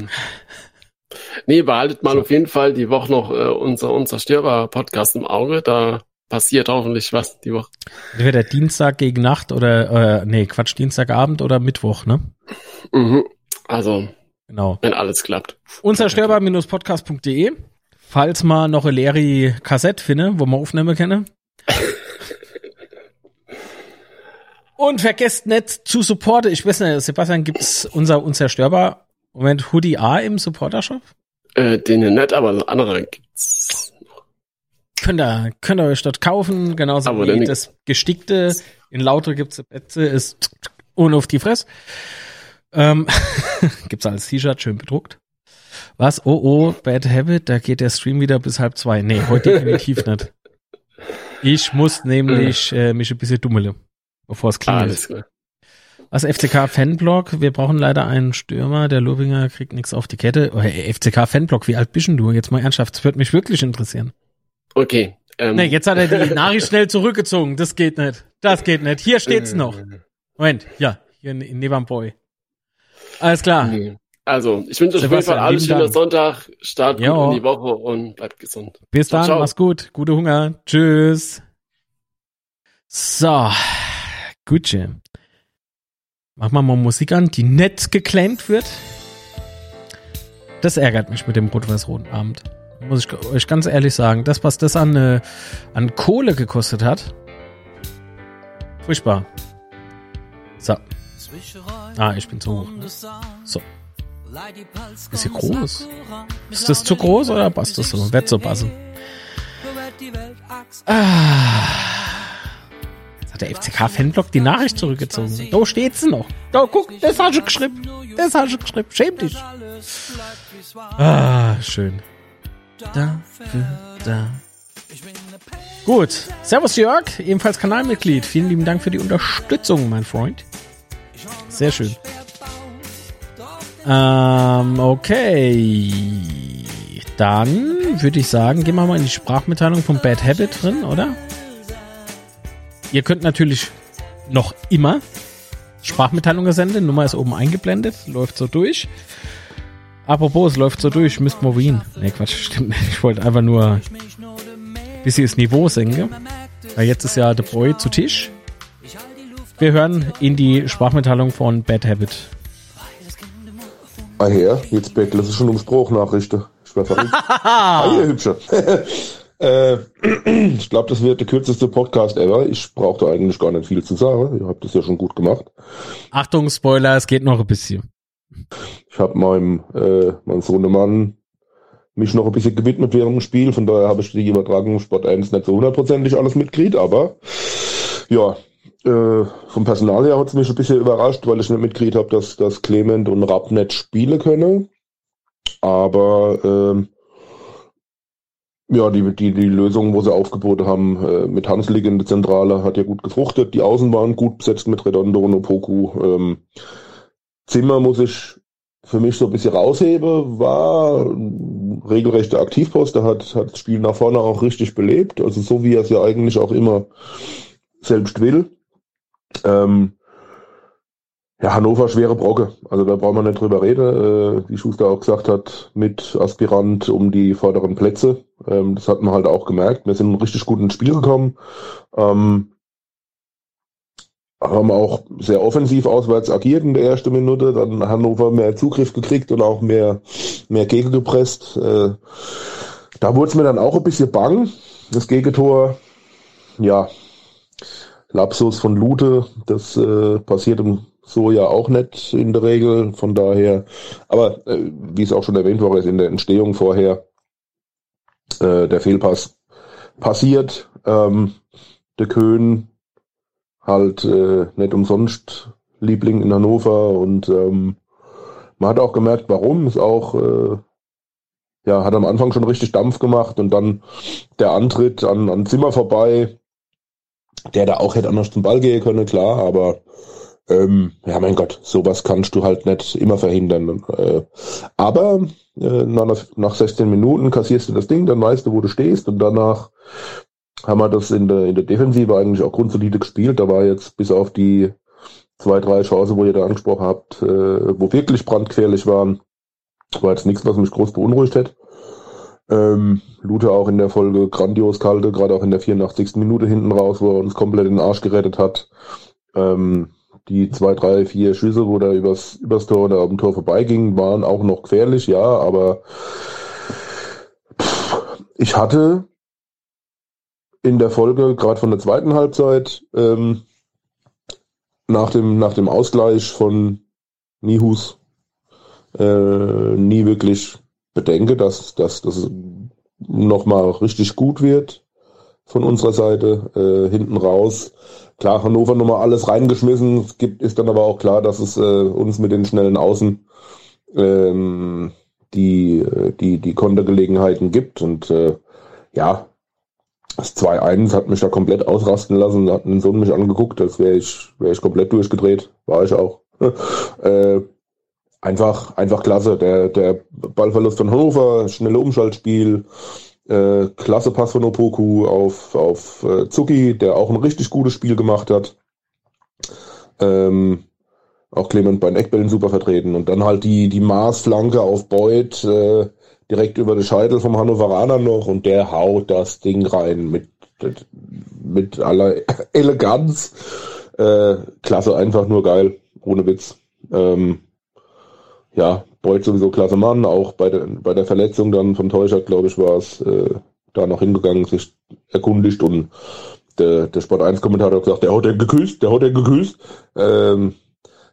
Nee, behaltet mal So. auf jeden Fall die Woche noch äh, unser unzerstörbar Podcast im Auge. Da passiert hoffentlich was die Woche. Entweder Dienstag gegen Nacht oder, äh, nee, Quatsch, Dienstagabend oder Mittwoch, ne? Mhm. Also, Genau. wenn alles klappt. Unzerstörbar-podcast.de. Falls mal noch eine leere Kassette finde, wo man aufnehmen kann. Und vergesst nicht zu supporten. Ich weiß nicht, Sebastian, gibt's unser Unzerstörbar Moment Hoodie A im Supporter-Shop? Äh, den nicht, aber andere gibt's. Könnt ihr, könnt ihr euch dort kaufen, genauso Aber wie das Gestickte. In Lauter gibt's Betze, ist ohne auf die Fresse. Ähm, gibt's als T-Shirt, schön bedruckt. Was? Oh, oh, Bad Habit, da geht der Stream wieder bis halb zwei. Nee, heute definitiv nicht. Ich muss nämlich äh, mich ein bisschen dummele, bevor es klingelt. Alles klar. Was FCK Fanblog? Wir brauchen leider einen Stürmer. Der Lobinger kriegt nichts auf die Kette. Oh, hey, FCK Fanblog, wie alt bist du? Jetzt mal ernsthaft, das würde mich wirklich interessieren. Okay. Ähm, Nee, jetzt hat er die Nachricht schnell zurückgezogen. Das geht nicht. Das geht nicht. Hier steht's äh, noch. Moment, ja, hier in, Boy. Alles klar. Nee. Also, ich wünsche euch auf jeden Fall alles Dank. Sonntag. Start gut Jo. in die Woche und bleibt gesund. Bis Ciao, dann, ciao. mach's gut. Gute Hunger. Tschüss. So, Gucci. Mach mal mal Musik an, die nett geclaimt wird. Das ärgert mich mit dem rot-weiß-roten Abend. Muss ich euch ganz ehrlich sagen. Das, was das an, äh, an Kohle gekostet hat. Furchtbar. So. Ah, ich bin zu hoch. ne? So. Ist hier groß? Ist das zu groß oder passt das so? Wird so passen. Ah. Jetzt hat der FCK-Fanblock die Nachricht zurückgezogen. Da steht's noch. Da, guck, das hast du geschrieben. Das hast du geschrieben. Schäm dich. Ah, schön. Da, da. Gut. Servus Jörg, ebenfalls Kanalmitglied. Vielen lieben Dank für die Unterstützung, mein Freund. Sehr schön. Ähm, okay. Dann würde ich sagen, gehen wir mal in die Sprachmitteilung von Bad Habit drin, oder? Ihr könnt natürlich noch immer Sprachmitteilungen senden. Nummer ist oben eingeblendet, läuft so durch. Apropos, es läuft so durch, müsst mal Wien. Nee, Quatsch, stimmt nicht. Ich wollte einfach nur ein bisschen das Niveau senken. Weil jetzt ist ja The Boy zu Tisch. Wir hören in die Sprachmitteilung von Bad Habit. Ah her, jetzt betteln sie schon um Spruchnachrichten. Ich wär verrückt. ah, ihr Hübsche. äh, ich glaube, das wird der kürzeste Podcast ever. Ich brauchte eigentlich gar nicht viel zu sagen. Ihr habt das ja schon gut gemacht. Achtung, Spoiler, es geht noch ein bisschen. Ich habe meinem, äh, meinem Sohnemann mich noch ein bisschen gewidmet während dem Spiel. Von daher habe ich die Übertragung Sport 1 nicht so hundertprozentig alles mitgekriegt, aber ja, äh, vom Personal her hat es mich ein bisschen überrascht, weil ich nicht mitgekriegt habe, dass, dass Clement und Rapp nicht spielen können. Aber ähm, ja, die, die, die Lösung, wo sie aufgeboten haben, äh, mit Hanslik in der Zentrale, hat ja gut gefruchtet. Die Außen waren gut besetzt mit Redondo und Opoku. Ähm, Zimmer muss ich für mich so ein bisschen rausheben, war regelrechter Aktivpost. Der hat, hat das Spiel nach vorne auch richtig belebt. Also so wie er es ja eigentlich auch immer selbst will. Ähm, ja, Hannover schwere Brocke. Also da brauchen wir nicht drüber reden. Äh, wie Schuster auch gesagt hat, mit Aspirant um die vorderen Plätze. Ähm, das hat man halt auch gemerkt. Wir sind richtig gut ins Spiel gekommen. Ähm, haben auch sehr offensiv auswärts agiert in der ersten Minute. Dann Hannover mehr Zugriff gekriegt und auch mehr, mehr Gegner gepresst. Äh, da wurde es mir dann auch ein bisschen bang. Das Gegentor, ja, Lapsus von Lute, das äh, passiert im so ja auch nicht in der Regel. Von daher, aber äh, wie es auch schon erwähnt wurde, ist in der Entstehung vorher äh, der Fehlpass passiert. Ähm, der Köhn halt äh, nicht umsonst Liebling in Hannover und ähm, man hat auch gemerkt, warum. Ist auch äh, ja hat am Anfang schon richtig Dampf gemacht und dann der Antritt an, an Zimmer vorbei, der da auch hätte anders zum Ball gehen können, klar, aber ähm, ja, mein Gott, sowas kannst du halt nicht immer verhindern. Äh, aber äh, nach, nach 16 Minuten kassierst du das Ding, dann weißt du, wo du stehst und danach haben wir das in der, in der Defensive eigentlich auch grundsolide gespielt. Da war jetzt bis auf die zwei, drei Chancen, wo ihr da angesprochen habt, äh, wo wirklich brandgefährlich waren, war jetzt nichts, was mich groß beunruhigt hätte. Ähm, Lute auch in der Folge grandios kalte, gerade auch in der 84. Minute hinten raus, wo er uns komplett in den Arsch gerettet hat. Ähm, die zwei, drei, vier Schüsse, wo da übers, übers Tor oder am Tor vorbeigingen, waren auch noch gefährlich, ja, aber ich hatte in der Folge, gerade von der zweiten Halbzeit, ähm, nach, dem, nach dem Ausgleich von Nihus äh, nie wirklich bedenke, dass, dass das nochmal richtig gut wird von unserer Seite äh, hinten raus klar, Hannover nochmal alles reingeschmissen. Es gibt, ist dann aber auch klar, dass es äh, uns mit den schnellen Außen ähm, die, äh, die, die Kontergelegenheiten gibt. Und äh, ja, das 2-1 hat mich da komplett ausrasten lassen, hat den Sohn mich angeguckt, als wäre ich, wäre ich komplett durchgedreht. War ich auch. äh, einfach, einfach klasse. Der, der Ballverlust von Hannover, schnelle Umschaltspiel, äh, klasse Pass von Opoku auf, auf äh, Zuki, der auch ein richtig gutes Spiel gemacht hat. Ähm, auch Clement bei den Eckbällen super vertreten. Und dann halt die, die Maßflanke auf Beuth äh, direkt über den Scheitel vom Hannoveraner noch und der haut das Ding rein mit, mit aller Eleganz. Äh, klasse, einfach nur geil, ohne Witz. Ähm, ja, Beuth sowieso klasse Mann, auch bei der, bei der Verletzung dann von Teuschert, glaube ich, war es äh, da noch hingegangen, sich erkundigt und der, der Sport 1 Kommentator hat gesagt, der hat er geküsst, der hat er geküsst. Ähm,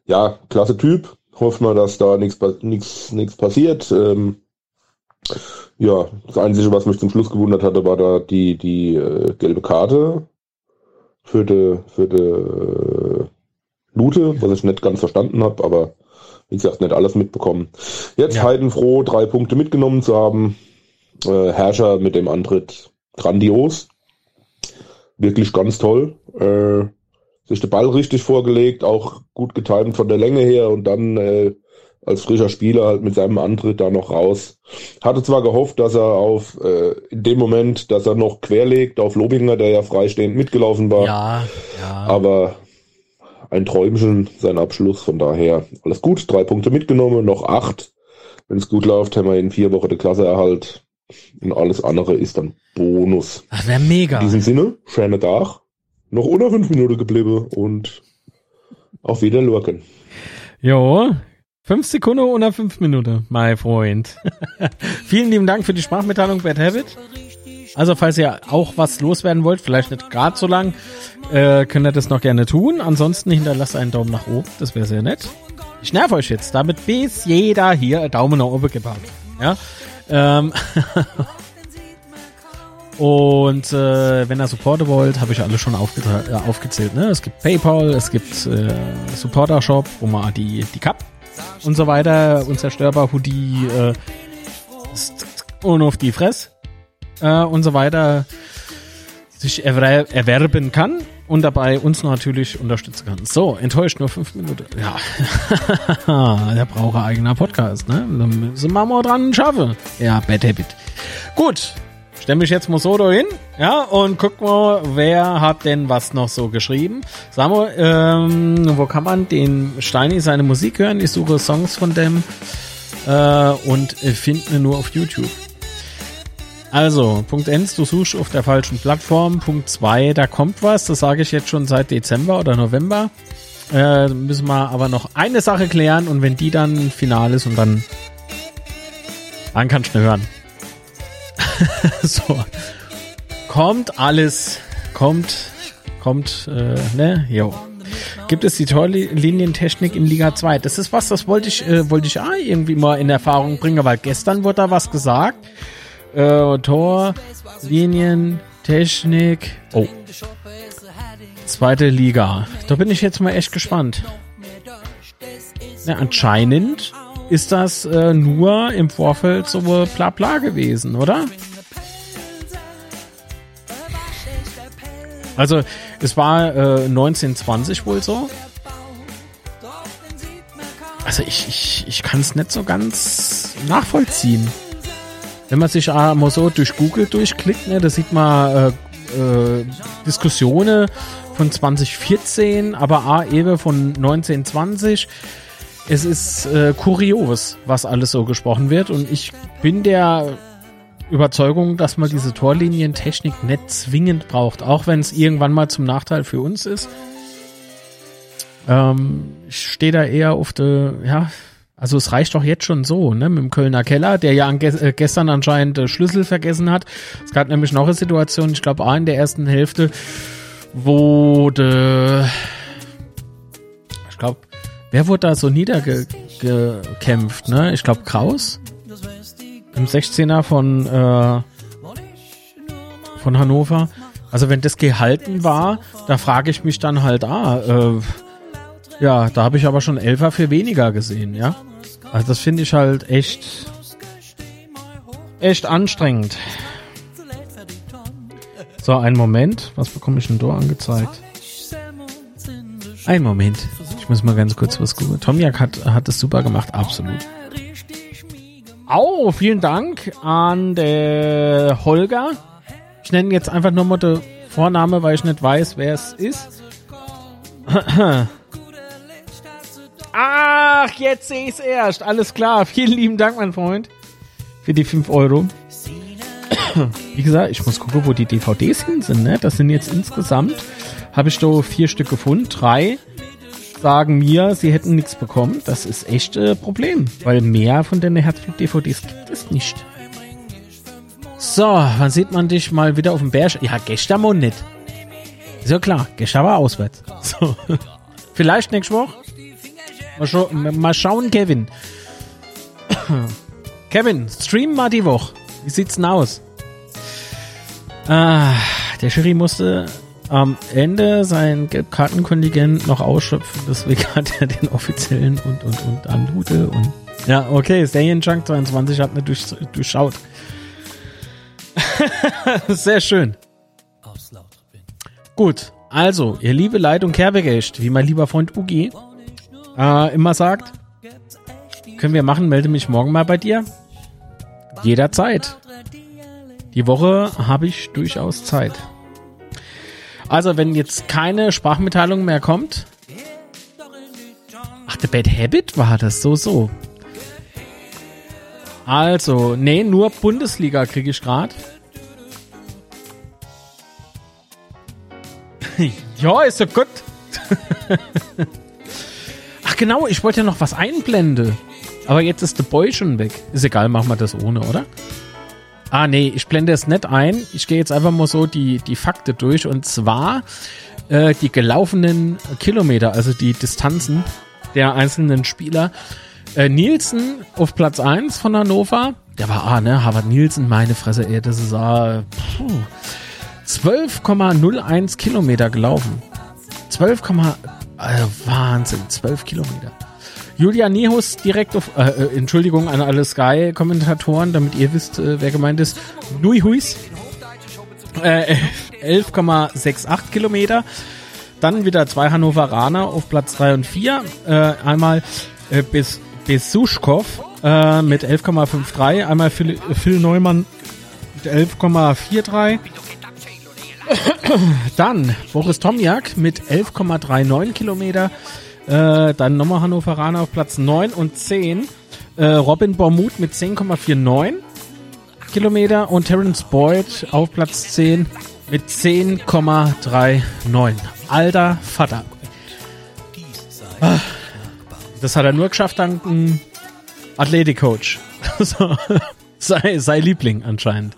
ja, klasse Typ. Hoffen wir, dass da nichts nichts nichts passiert. Ähm, ja, das Einzige, was mich zum Schluss gewundert hatte, war da die, die äh, gelbe Karte für die, für die äh, Lute, was ich nicht ganz verstanden habe, aber wie gesagt, nicht alles mitbekommen. Jetzt ja. heidenfroh, drei Punkte mitgenommen zu haben. Äh, Herrscher mit dem Antritt grandios. Wirklich ganz toll. Äh, sich den Ball richtig vorgelegt, auch gut getimt von der Länge her und dann äh, als frischer Spieler halt mit seinem Antritt da noch raus. Hatte zwar gehofft, dass er auf äh, in dem Moment, dass er noch querlegt auf Lobinger, der ja freistehend mitgelaufen war. Ja, ja. Aber ein Träumchen, sein Abschluss. Von daher alles gut, drei Punkte mitgenommen, noch acht. Wenn es gut läuft, haben wir in vier Wochen der Klasseerhalt. Und alles andere ist dann Bonus. Das wäre mega. In diesem Sinne, schöne Tag. Noch unter fünf Minuten geblieben und auf wieder lurken. Jo, fünf Sekunden unter fünf Minuten, mein Freund. Vielen lieben Dank für die Sprachmitteilung, Bad Habit. Also falls ihr auch was loswerden wollt, vielleicht nicht gerade so lang, äh, könnt ihr das noch gerne tun. Ansonsten hinterlasst einen Daumen nach oben, das wäre sehr nett. Ich nerv euch jetzt, damit bis jeder hier einen Daumen nach oben gibt. Ja? Ähm Und äh, wenn ihr Supporter wollt, habe ich alles schon aufge äh, aufgezählt. Ne? Es gibt PayPal, es gibt äh, Supporter Shop, wo man die, die Cup und so weiter, unzerstörbar Hoodie äh, und auf die Fress äh, und so weiter sich erwer erwerben kann und dabei uns natürlich unterstützen kann. So, enttäuscht nur fünf Minuten. Ja, der braucht ein eigener Podcast, ne? Da müssen wir mal dran schaffen. Ja, Bad Habit. Gut, stell mich jetzt mal so dahin, ja, und guck mal, wer hat denn was noch so geschrieben. Sag mal, ähm, wo kann man den Steini seine Musik hören? Ich suche Songs von dem äh, und finde nur auf YouTube. Also, Punkt 1, du suchst auf der falschen Plattform. Punkt 2, da kommt was. Das sage ich jetzt schon seit Dezember oder November. Äh, müssen wir aber noch eine Sache klären und wenn die dann final ist und dann, dann kannst du hören. so. Kommt alles, kommt, kommt, äh, ne, jo. Gibt es die Torlinientechnik in Liga 2? Das ist was, das wollte ich, äh, wollte ich auch irgendwie mal in Erfahrung bringen, weil gestern wurde da was gesagt äh, Tor, Linien, Technik. Oh. Zweite Liga. Da bin ich jetzt mal echt gespannt. Ja, anscheinend ist das äh, nur im Vorfeld so bla bla gewesen, oder? Also es war äh, 1920 wohl so. Also ich, ich, ich kann es nicht so ganz nachvollziehen. Wenn man sich einmal so durch Google durchklickt, ne, da sieht man äh, äh, Diskussionen von 2014, aber auch eben von 1920. Es ist äh, kurios, was alles so gesprochen wird und ich bin der Überzeugung, dass man diese Torlinientechnik nicht zwingend braucht, auch wenn es irgendwann mal zum Nachteil für uns ist. Ähm, ich stehe da eher auf der, ja, also es reicht doch jetzt schon so, ne, mit dem Kölner Keller, der ja äh, gestern anscheinend äh, Schlüssel vergessen hat. Es gab nämlich noch eine Situation, ich glaube auch in der ersten Hälfte, wo de, ich glaube, wer wurde da so niedergekämpft, ne? Ich glaube Kraus im 16er von äh, von Hannover. Also wenn das gehalten war, da frage ich mich dann halt, ah, äh, ja, da habe ich aber schon Elfer für weniger gesehen, ja. Also das finde ich halt echt, echt anstrengend. So, einen Moment. Was bekomme ich denn da angezeigt? Ein Moment. Muss mal ganz kurz was gucken. Tomjak hat, hat es super gemacht, absolut. Au, vielen Dank an der Holger. Ich nenne jetzt einfach nur mal den Vorname, weil ich nicht weiß, wer es ist. Ach, jetzt sehe ich es erst. Alles klar. Vielen lieben Dank, mein Freund, für die 5 Euro. Wie gesagt, ich muss gucken, wo die DVDs hin sind. Ne? Das sind jetzt insgesamt, habe ich da vier Stück gefunden. Drei sagen mir, sie hätten nichts bekommen. Das ist echt ein äh, Problem, weil mehr von den Herzblut-DVDs gibt es nicht. So, wann sieht man dich mal wieder auf dem Berg? Ja, gestern mal nicht. Ist ja klar, gestern war auswärts. So. Vielleicht nächste Woche. Mal, scha mal schauen, Kevin. Kevin, stream mal die Woche. Wie sieht's denn aus? Ah, der Jury musste am Ende sein Gelbkartenkontingent noch ausschöpfen, deswegen hat er den offiziellen und und und Anlute und ja, okay, Stadion Junk 22 hat nicht durch, durchschaut. Sehr schön. Gut, also, ihr liebe Leitung Kerbegecht, wie mein lieber Freund Ugi, äh, immer sagt, können wir machen, melde mich morgen mal bei dir. Jederzeit. Die Woche habe ich durchaus Zeit. Also, wenn jetzt keine Sprachmitteilung mehr kommt. Ach, der Bad Habit war das, so, so. Also, nee, nur Bundesliga kriege ich gerade. ja, ist so gut. genau, ich wollte ja noch was einblenden. Aber jetzt ist der Boy schon weg. Ist egal, machen wir das ohne, oder? Ah, nee, ich blende es nicht ein. Ich gehe jetzt einfach mal so die, die Fakte durch. Und zwar äh, die gelaufenen Kilometer, also die Distanzen der einzelnen Spieler. Äh, Nielsen auf Platz 1 von Hannover. der war A, ne? Harvard Nielsen, meine Fresse, ey, das ist A. 12,01 Kilometer gelaufen. 12, äh, Wahnsinn, 12 Kilometer. Julia Nehus direkt auf, äh, äh, Entschuldigung an alle Sky-Kommentatoren, damit ihr wisst, äh, wer gemeint ist. Nui Huis. Äh, 11,68 Kilometer. Dann wieder zwei Hannoveraner auf Platz 3 und 4. Äh, einmal äh, bis Besuschkow äh, mit 11,53. Einmal Phil, Phil Neumann mit 11,43. Dann Boris Tomjak mit 11,39 Kilometer. Äh, dann nochmal Hannoveraner auf Platz 9 und 10. Äh, Robin Bormuth mit 10,49 Kilometer und Terence Boyd auf Platz 10 mit 10,39. Alter Vater. Ah, das hat er nur geschafft dank einem Athletikcoach. sei, sei Liebling anscheinend.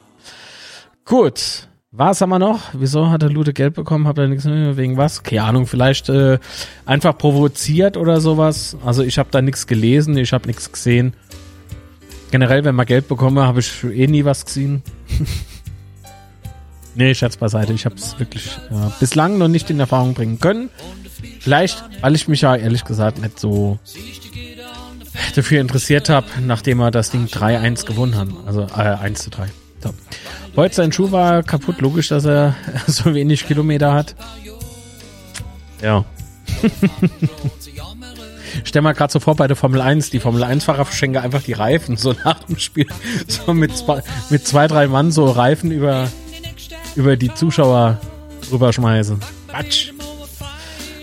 Gut. Was haben wir noch? Wieso hat der Lute Geld bekommen? Habt ihr nichts? Wegen was? Keine Ahnung, vielleicht äh, einfach provoziert oder sowas. Also ich habe da nichts gelesen, ich habe nichts gesehen. Generell, wenn man Geld bekomme, habe ich eh nie was gesehen. nee, Scherz beiseite. Ich habe es wirklich ja, bislang noch nicht in Erfahrung bringen können. Vielleicht, weil ich mich ja ehrlich gesagt nicht so dafür interessiert habe, nachdem er das Ding 3-1 gewonnen hat. Also äh, 1 zu 3. So. Heute sein Schuh war kaputt. Logisch, dass er so wenig Kilometer hat. Ja. Stell mal gerade so vor bei der Formel 1, die Formel 1-Fahrer verschenken einfach die Reifen so nach dem Spiel. So mit zwei, mit zwei drei Mann so Reifen über, über die Zuschauer rüberschmeißen. Quatsch.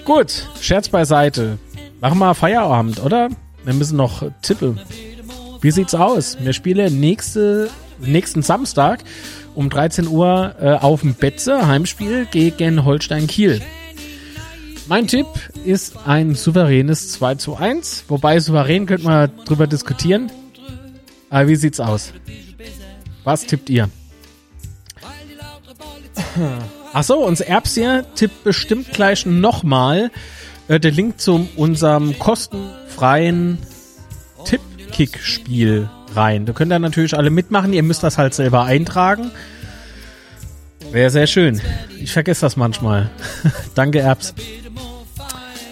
Gut, Scherz beiseite. Machen wir Feierabend, oder? Wir müssen noch tippen. Wie sieht's aus? Wir spielen nächste, nächsten Samstag um 13 Uhr äh, auf dem Betze, Heimspiel gegen Holstein Kiel. Mein Tipp ist ein souveränes 2 zu 1. Wobei souverän könnte man drüber diskutieren. Aber wie sieht's aus? Was tippt ihr? Achso, unser Erbs hier tippt bestimmt gleich nochmal äh, der Link zu unserem kostenfreien Tipp-Kick-Spiel rein. Da könnt ihr natürlich alle mitmachen. Ihr müsst das halt selber eintragen. Wäre sehr schön. Ich vergesse das manchmal. Danke, Erbs.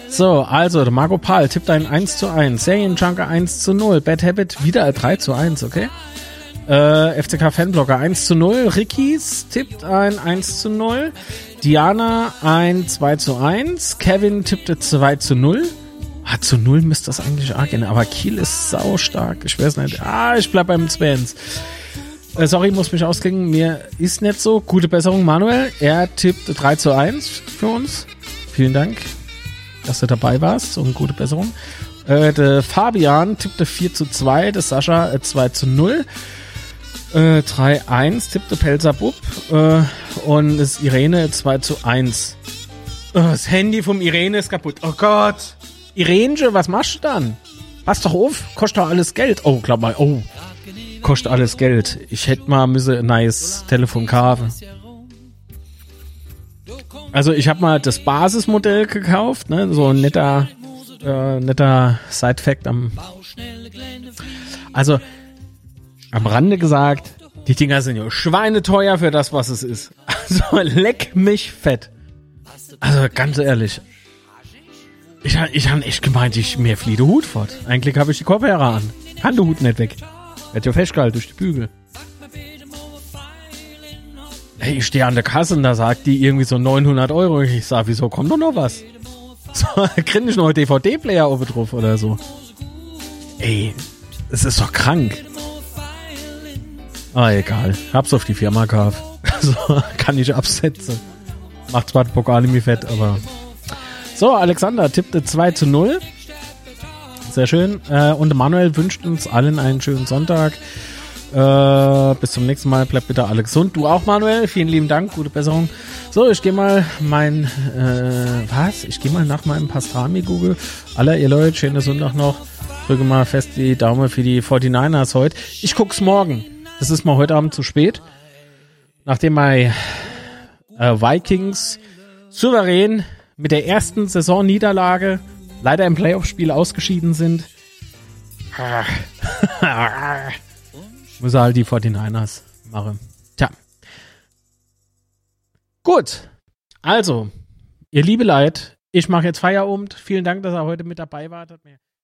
So, also, Marco Paul tippt ein 1 zu 1. Serienjunker 1 zu 0. Bad Habit wieder 3 zu 1, okay? Äh, FCK Fanblocker 1 zu 0. Rickys tippt ein 1 zu 0. Diana ein 2 zu 1. Kevin tippte 2 zu 0. Ah, zu 0 müsste das eigentlich arg gehen, aber Kiel ist sau stark. Ich weiß nicht. Ah, ich bleib beim Svens. Äh, sorry, muss mich ausklingen. Mir ist nicht so. Gute Besserung, Manuel. Er tippt 3 zu 1 für uns. Vielen Dank, dass du dabei warst und gute Besserung. Äh, der Fabian tippte 4 zu 2, der Sascha äh, 2 zu 0. Äh, 3-1 tippte Pelzer Bub äh, und das Irene 2 zu 1. Oh, das Handy vom Irene ist kaputt. Oh Gott. Irene, was machst du dann? Pass doch auf, kostet doch alles Geld. Oh, glaub mal, oh. Kostet alles Geld. Ich hätte mal müsse ein neues Telefon kaufen. Also ich habe mal das Basismodell gekauft, ne? So ein netter, äh, netter Side-Fact am. Also am Rande gesagt, die Dinger sind ja schweineteuer für das, was es ist. Also leck mich fett. Also ganz ehrlich. Ich, ich habe echt gemeint, ich mir flieht der Hut fort. Eigentlich habe ich die Kopfhörer an. Kann der Hut nicht weg. Wird ja festgehalten durch die Bügel. Hey, ich stehe an der Kasse und da sagt die irgendwie so 900 Euro. Ich sag, wieso kommt doch noch was? So, krieg ich noch DVD-Player oben drauf oder so. Ey, es ist doch krank. Ah, egal. Hab's auf die Firma gekauft. Also, kann ich absetzen. Macht zwar den Pokal nicht fett, aber. So, Alexander tippte 2 zu 0. Sehr schön. Äh, und Manuel wünscht uns allen einen schönen Sonntag. Äh, bis zum nächsten Mal. Bleibt bitte alle gesund. Du auch, Manuel. Vielen lieben Dank. Gute Besserung. So, ich gehe mal mein, äh, was? Ich gehe mal nach meinem Pastrami Google. Aller ihr Leute, schönen Sonntag noch. Drücke mal fest die Daumen für die 49ers heute. Ich guck's morgen. Das ist mal heute Abend zu spät. Nachdem mein äh, Vikings souverän mit der ersten Saisonniederlage leider im Playoff-Spiel ausgeschieden sind. Muss er halt die 49ers machen. Tja. Gut. Also, ihr liebe Leid, ich mache jetzt Feierabend. Vielen Dank, dass ihr heute mit dabei wart. Hat mir